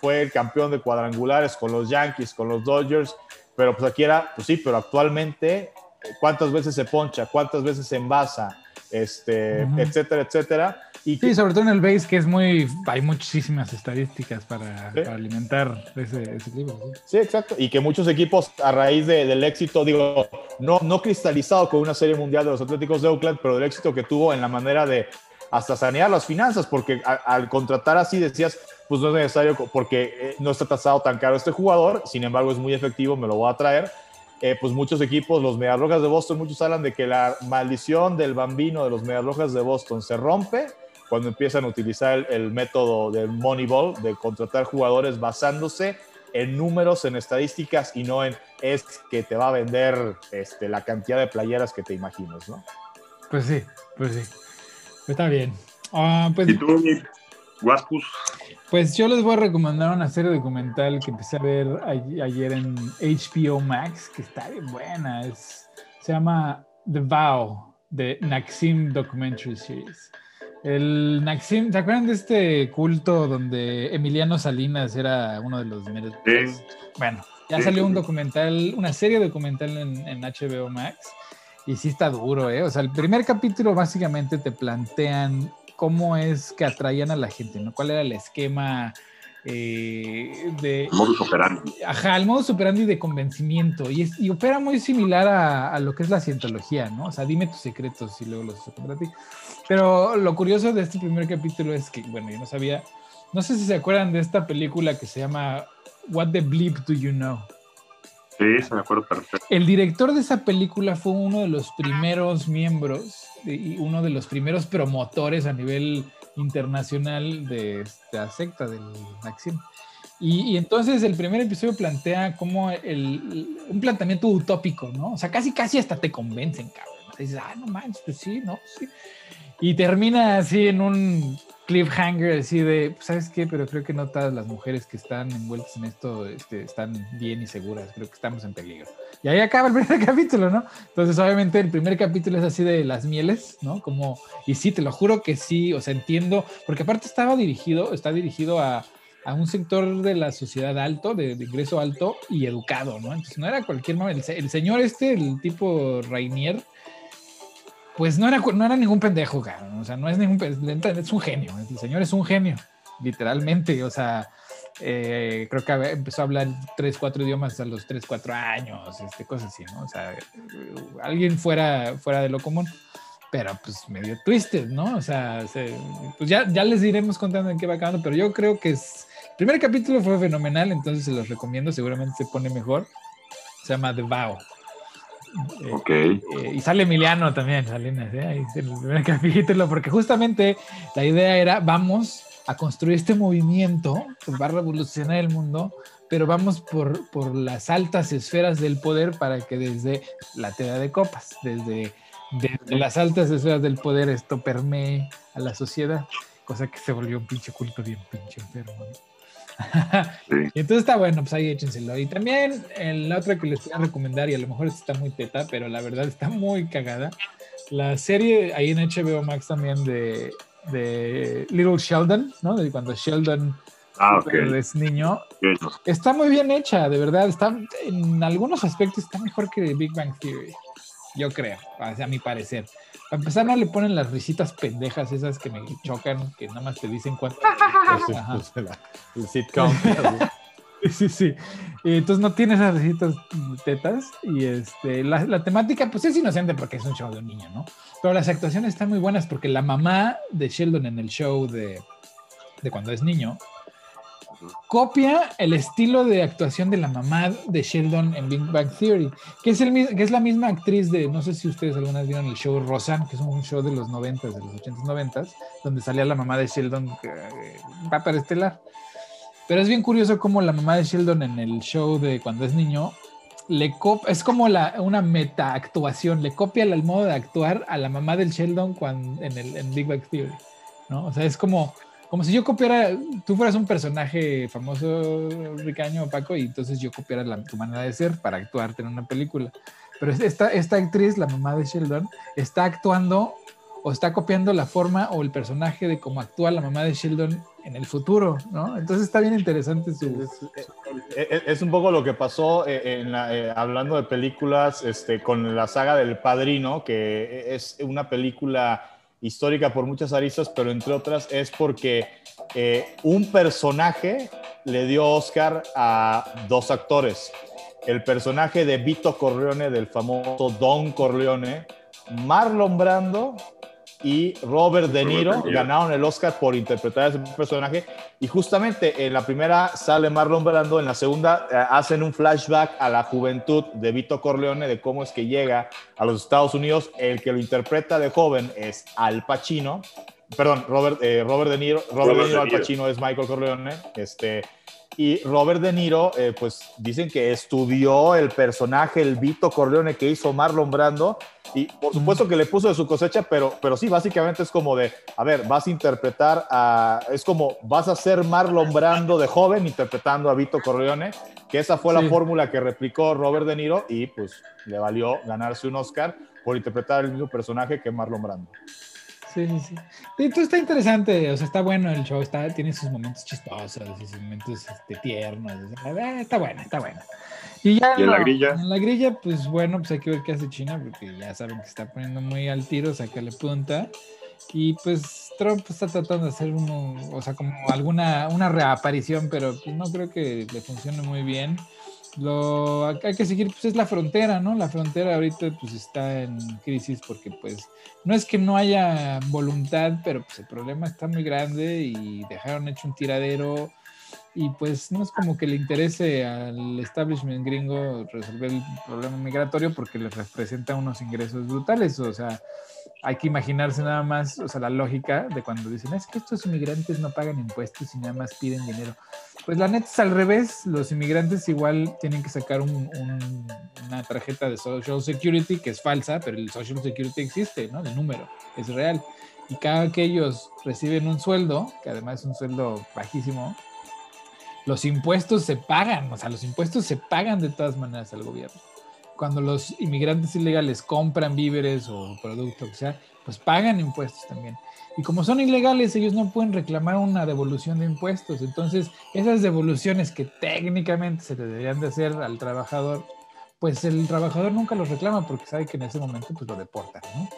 fue el campeón de cuadrangulares con los Yankees, con los Dodgers, pero pues aquí era, pues sí, pero actualmente, ¿cuántas veces se poncha? ¿Cuántas veces se envasa? Este, etcétera, etcétera. Y sí, sobre todo en el base, que es muy. Hay muchísimas estadísticas para, alimentar ese, ese libro. ¿sí? exacto. Y que muchos equipos, a raíz del éxito, digo, no, no cristalizado con una serie mundial de los Atléticos de Oakland, pero del éxito que tuvo en la manera de hasta sanear las finanzas, porque al contratar así decías, pues no es necesario, porque eh, no está tasado tan caro este jugador, sin embargo es muy efectivo, me lo voy a traer. Eh, pues muchos equipos, los Mediarrojas de Boston, muchos hablan de que la maldición del bambino de los Mediarrojas de Boston se rompe cuando empiezan a utilizar el, método del Moneyball, de contratar jugadores basándose en números, en estadísticas y no en es que te va a vender este, la cantidad de playeras que te imaginas, ¿no? Pues sí, pues sí. Está bien. Ah, pues, ¿Y tú, Guaspus? Pues yo les voy a recomendar una serie documental que empecé a ver ayer en HBO Max, que está bien buena. Es, se llama The Vow, de Naxim Documentary Series. El Naxim, ¿te acuerdan de este culto donde Emiliano Salinas era uno de los sí. Bueno, ya salió un documental, una serie documental en, HBO Max. Y sí está duro, ¿eh? O sea, el primer capítulo básicamente te plantean cómo es que atraían a la gente, ¿no? ¿Cuál era el esquema eh, de... Modus operandi. Ajá, el modus operandi de convencimiento. Y, y opera muy similar a, a, lo que es la cientología, ¿no? O sea, dime tus secretos y luego los para ti. Pero lo curioso de este primer capítulo es que, bueno, yo no sabía, no sé si se acuerdan de esta película que se llama What the Bleep Do You Know. Sí, se me acuerdo perfecto. El director de esa película fue uno de los primeros miembros y uno de los primeros promotores a nivel internacional de esta secta del Maxim. Y, entonces el primer episodio plantea como el, un planteamiento utópico, ¿no? O sea, casi, casi hasta te convencen, cabrón. Dices, ah, no manches, pues sí, no, sí. Y termina así en un cliffhanger, así de, pues, ¿sabes qué? Pero creo que no todas las mujeres que están envueltas en esto este, están bien y seguras. Creo que estamos en peligro. Y ahí acaba el primer capítulo, ¿no? Entonces, obviamente, el primer capítulo es así de las mieles, ¿no? Como, y sí, te lo juro que sí, o sea, entiendo, porque aparte estaba dirigido, está dirigido a, a un sector de la sociedad alto, de, ingreso alto y educado, ¿no? Entonces, no era cualquier el, el señor este, el tipo Rainier, pues no era, no era ningún pendejo, cabrón. O sea, no es ningún es un genio. El señor es un genio, literalmente. O sea, eh, creo que empezó a hablar tres, cuatro idiomas a los tres, cuatro años, este, cosas así, ¿no? O sea, alguien fuera, fuera de lo común, pero pues medio twisted, ¿no? O sea, pues ya, ya les iremos contando en qué va acabando, pero yo creo que es, el primer capítulo fue fenomenal, entonces se los recomiendo, seguramente se pone mejor. Se llama The Vow. Ok. y sale Emiliano también, Salinas, ¿eh? Ahí primer capítulo, porque justamente la idea era, vamos a construir este movimiento que va a revolucionar el mundo, pero vamos por, por las altas esferas del poder para que desde la tela de copas, desde, desde las altas esferas del poder esto permee a la sociedad, cosa que se volvió un pinche culto bien pinche enfermo. Y entonces está bueno, pues ahí échenselo. Y también la otra que les voy a recomendar, y a lo mejor está muy teta, pero la verdad está muy cagada. La serie ahí en HBO Max también de, de Little Sheldon, ¿no? De cuando Sheldon ah, es niño. Está muy bien hecha, de verdad. Está, en algunos aspectos está mejor que Big Bang Theory. Yo creo, a mi parecer. Para empezar, no le ponen las risitas pendejas esas que me chocan, que nada más te dicen cuánto. el sitcom. Sí, sí. Entonces no tiene esas risitas tetas. Y este, la, la, temática, pues es inocente porque es un show de un niño, ¿no? Pero las actuaciones están muy buenas porque la mamá de Sheldon en el show de, de cuando es niño copia el estilo de actuación de la mamá de Sheldon en Big Bang Theory, que es, el, que es la misma actriz de, no sé si ustedes alguna vez vieron el show Roseanne, que es un show de los 90, de los 80s, 90 donde salía la mamá de Sheldon, eh, va para estelar. Pero es bien curioso cómo la mamá de Sheldon en el show de cuando es niño le es como una meta actuación, le copia el modo de actuar a la mamá del Sheldon cuando, en, el, en Big Bang Theory, ¿no? O sea, es como como si yo copiara, tú fueras un personaje famoso, Ricaño o Paco, y entonces yo copiara la, tu manera de ser para actuarte en una película. Pero esta, esta actriz, la mamá de Sheldon, está actuando o está copiando la forma o el personaje de cómo actúa la mamá de Sheldon en el futuro, ¿no? Entonces está bien interesante su... Es, un poco lo que pasó eh, en eh, hablando de películas este, con la saga del Padrino, que es una película histórica por muchas aristas, pero entre otras es porque eh, un personaje le dio Oscar a dos actores. El personaje de Vito Corleone, del famoso Don Corleone, Marlon Brando y Robert De Niro ganaron el Oscar por interpretar a ese personaje. Y justamente en la primera sale Marlon Brando, en la segunda eh, hacen un flashback a la juventud de Vito Corleone, de cómo es que llega a los Estados Unidos. El que lo interpreta de joven es Al Pacino. Perdón, Robert, eh, Robert De Niro. Robert, De Niro, Al Pacino es Michael Corleone. Este, y Robert De Niro, eh, pues dicen que estudió el personaje, el Vito Corleone que hizo Marlon Brando, y por supuesto que le puso de su cosecha, pero, pero sí, básicamente es como de, a ver, vas a interpretar a, es como, vas a ser Marlon Brando de joven interpretando a Vito Corleone, que esa fue la fórmula que replicó Robert De Niro y pues le valió ganarse un Oscar por interpretar el mismo personaje que Marlon Brando. Sí, sí, sí. Entonces está interesante, o sea, está bueno el show, está, tiene sus momentos chistosos, sus momentos este, tiernos. Eh, está bueno, está bueno. Y ya en la grilla. En la grilla, pues bueno, pues hay que ver qué hace China, porque ya saben que está poniendo muy al tiro, sacarle punta. Y pues Trump está tratando de hacer uno, o sea, como alguna una reaparición, pero pues no creo que le funcione muy bien lo hay que seguir, pues es la frontera, ¿no? La frontera ahorita pues está en crisis porque pues no es que no haya voluntad, pero pues el problema está muy grande y dejaron hecho un tiradero y pues no es como que le interese al establishment gringo resolver el problema migratorio porque les representa unos ingresos brutales, o sea, hay que imaginarse nada más, o sea, la lógica de cuando dicen, es que estos inmigrantes no pagan impuestos y nada más piden dinero. Pues la neta es al revés, los inmigrantes igual tienen que sacar una tarjeta de Social Security que es falsa, pero el Social Security existe, ¿no? De número, es real. Y cada que ellos reciben un sueldo, que además es un sueldo bajísimo, los impuestos se pagan, o sea, los impuestos se pagan de todas maneras al gobierno cuando los inmigrantes ilegales compran víveres o productos, o sea, pues pagan impuestos también. Y como son ilegales, ellos no pueden reclamar una devolución de impuestos. Entonces, esas devoluciones que técnicamente se deberían de hacer al trabajador, pues el trabajador nunca los reclama porque sabe que en ese momento pues lo deportan, ¿no?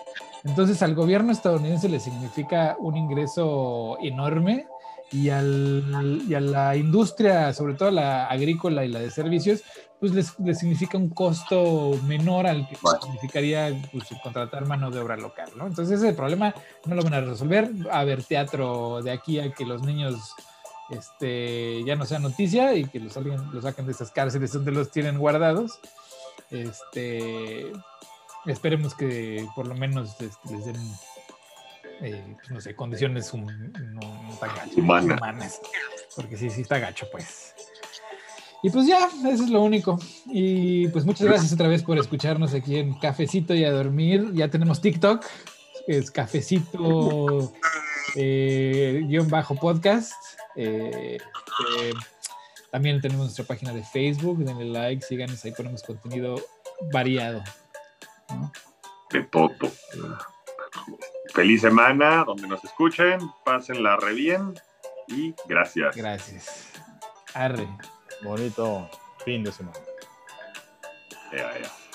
Entonces, al gobierno estadounidense le significa un ingreso enorme y, al, y a la industria, sobre todo la agrícola y la de servicios, pues les, significa un costo menor al que significaría pues, contratar mano de obra local, ¿no? Entonces ese problema no lo van a resolver. A ver teatro de aquí a que los niños este, ya no sean noticia y que los, los saquen de esas cárceles donde los tienen guardados. Este, esperemos que por lo menos este, les den, eh, pues, no sé, condiciones no, tan gachas, humanas. Porque sí, sí está gacho, pues. Y pues ya, eso es lo único. Y pues muchas gracias otra vez por escucharnos aquí en Cafecito y a dormir. Ya tenemos TikTok, es Cafecito eh, guion bajo podcast. Eh, eh, también tenemos nuestra página de Facebook, denle like, síganos, ahí ponemos contenido variado. De todo. Feliz semana, donde nos escuchen, pásenla re bien y gracias. Gracias. Arre. Bonito fin de semana. Ya, ya.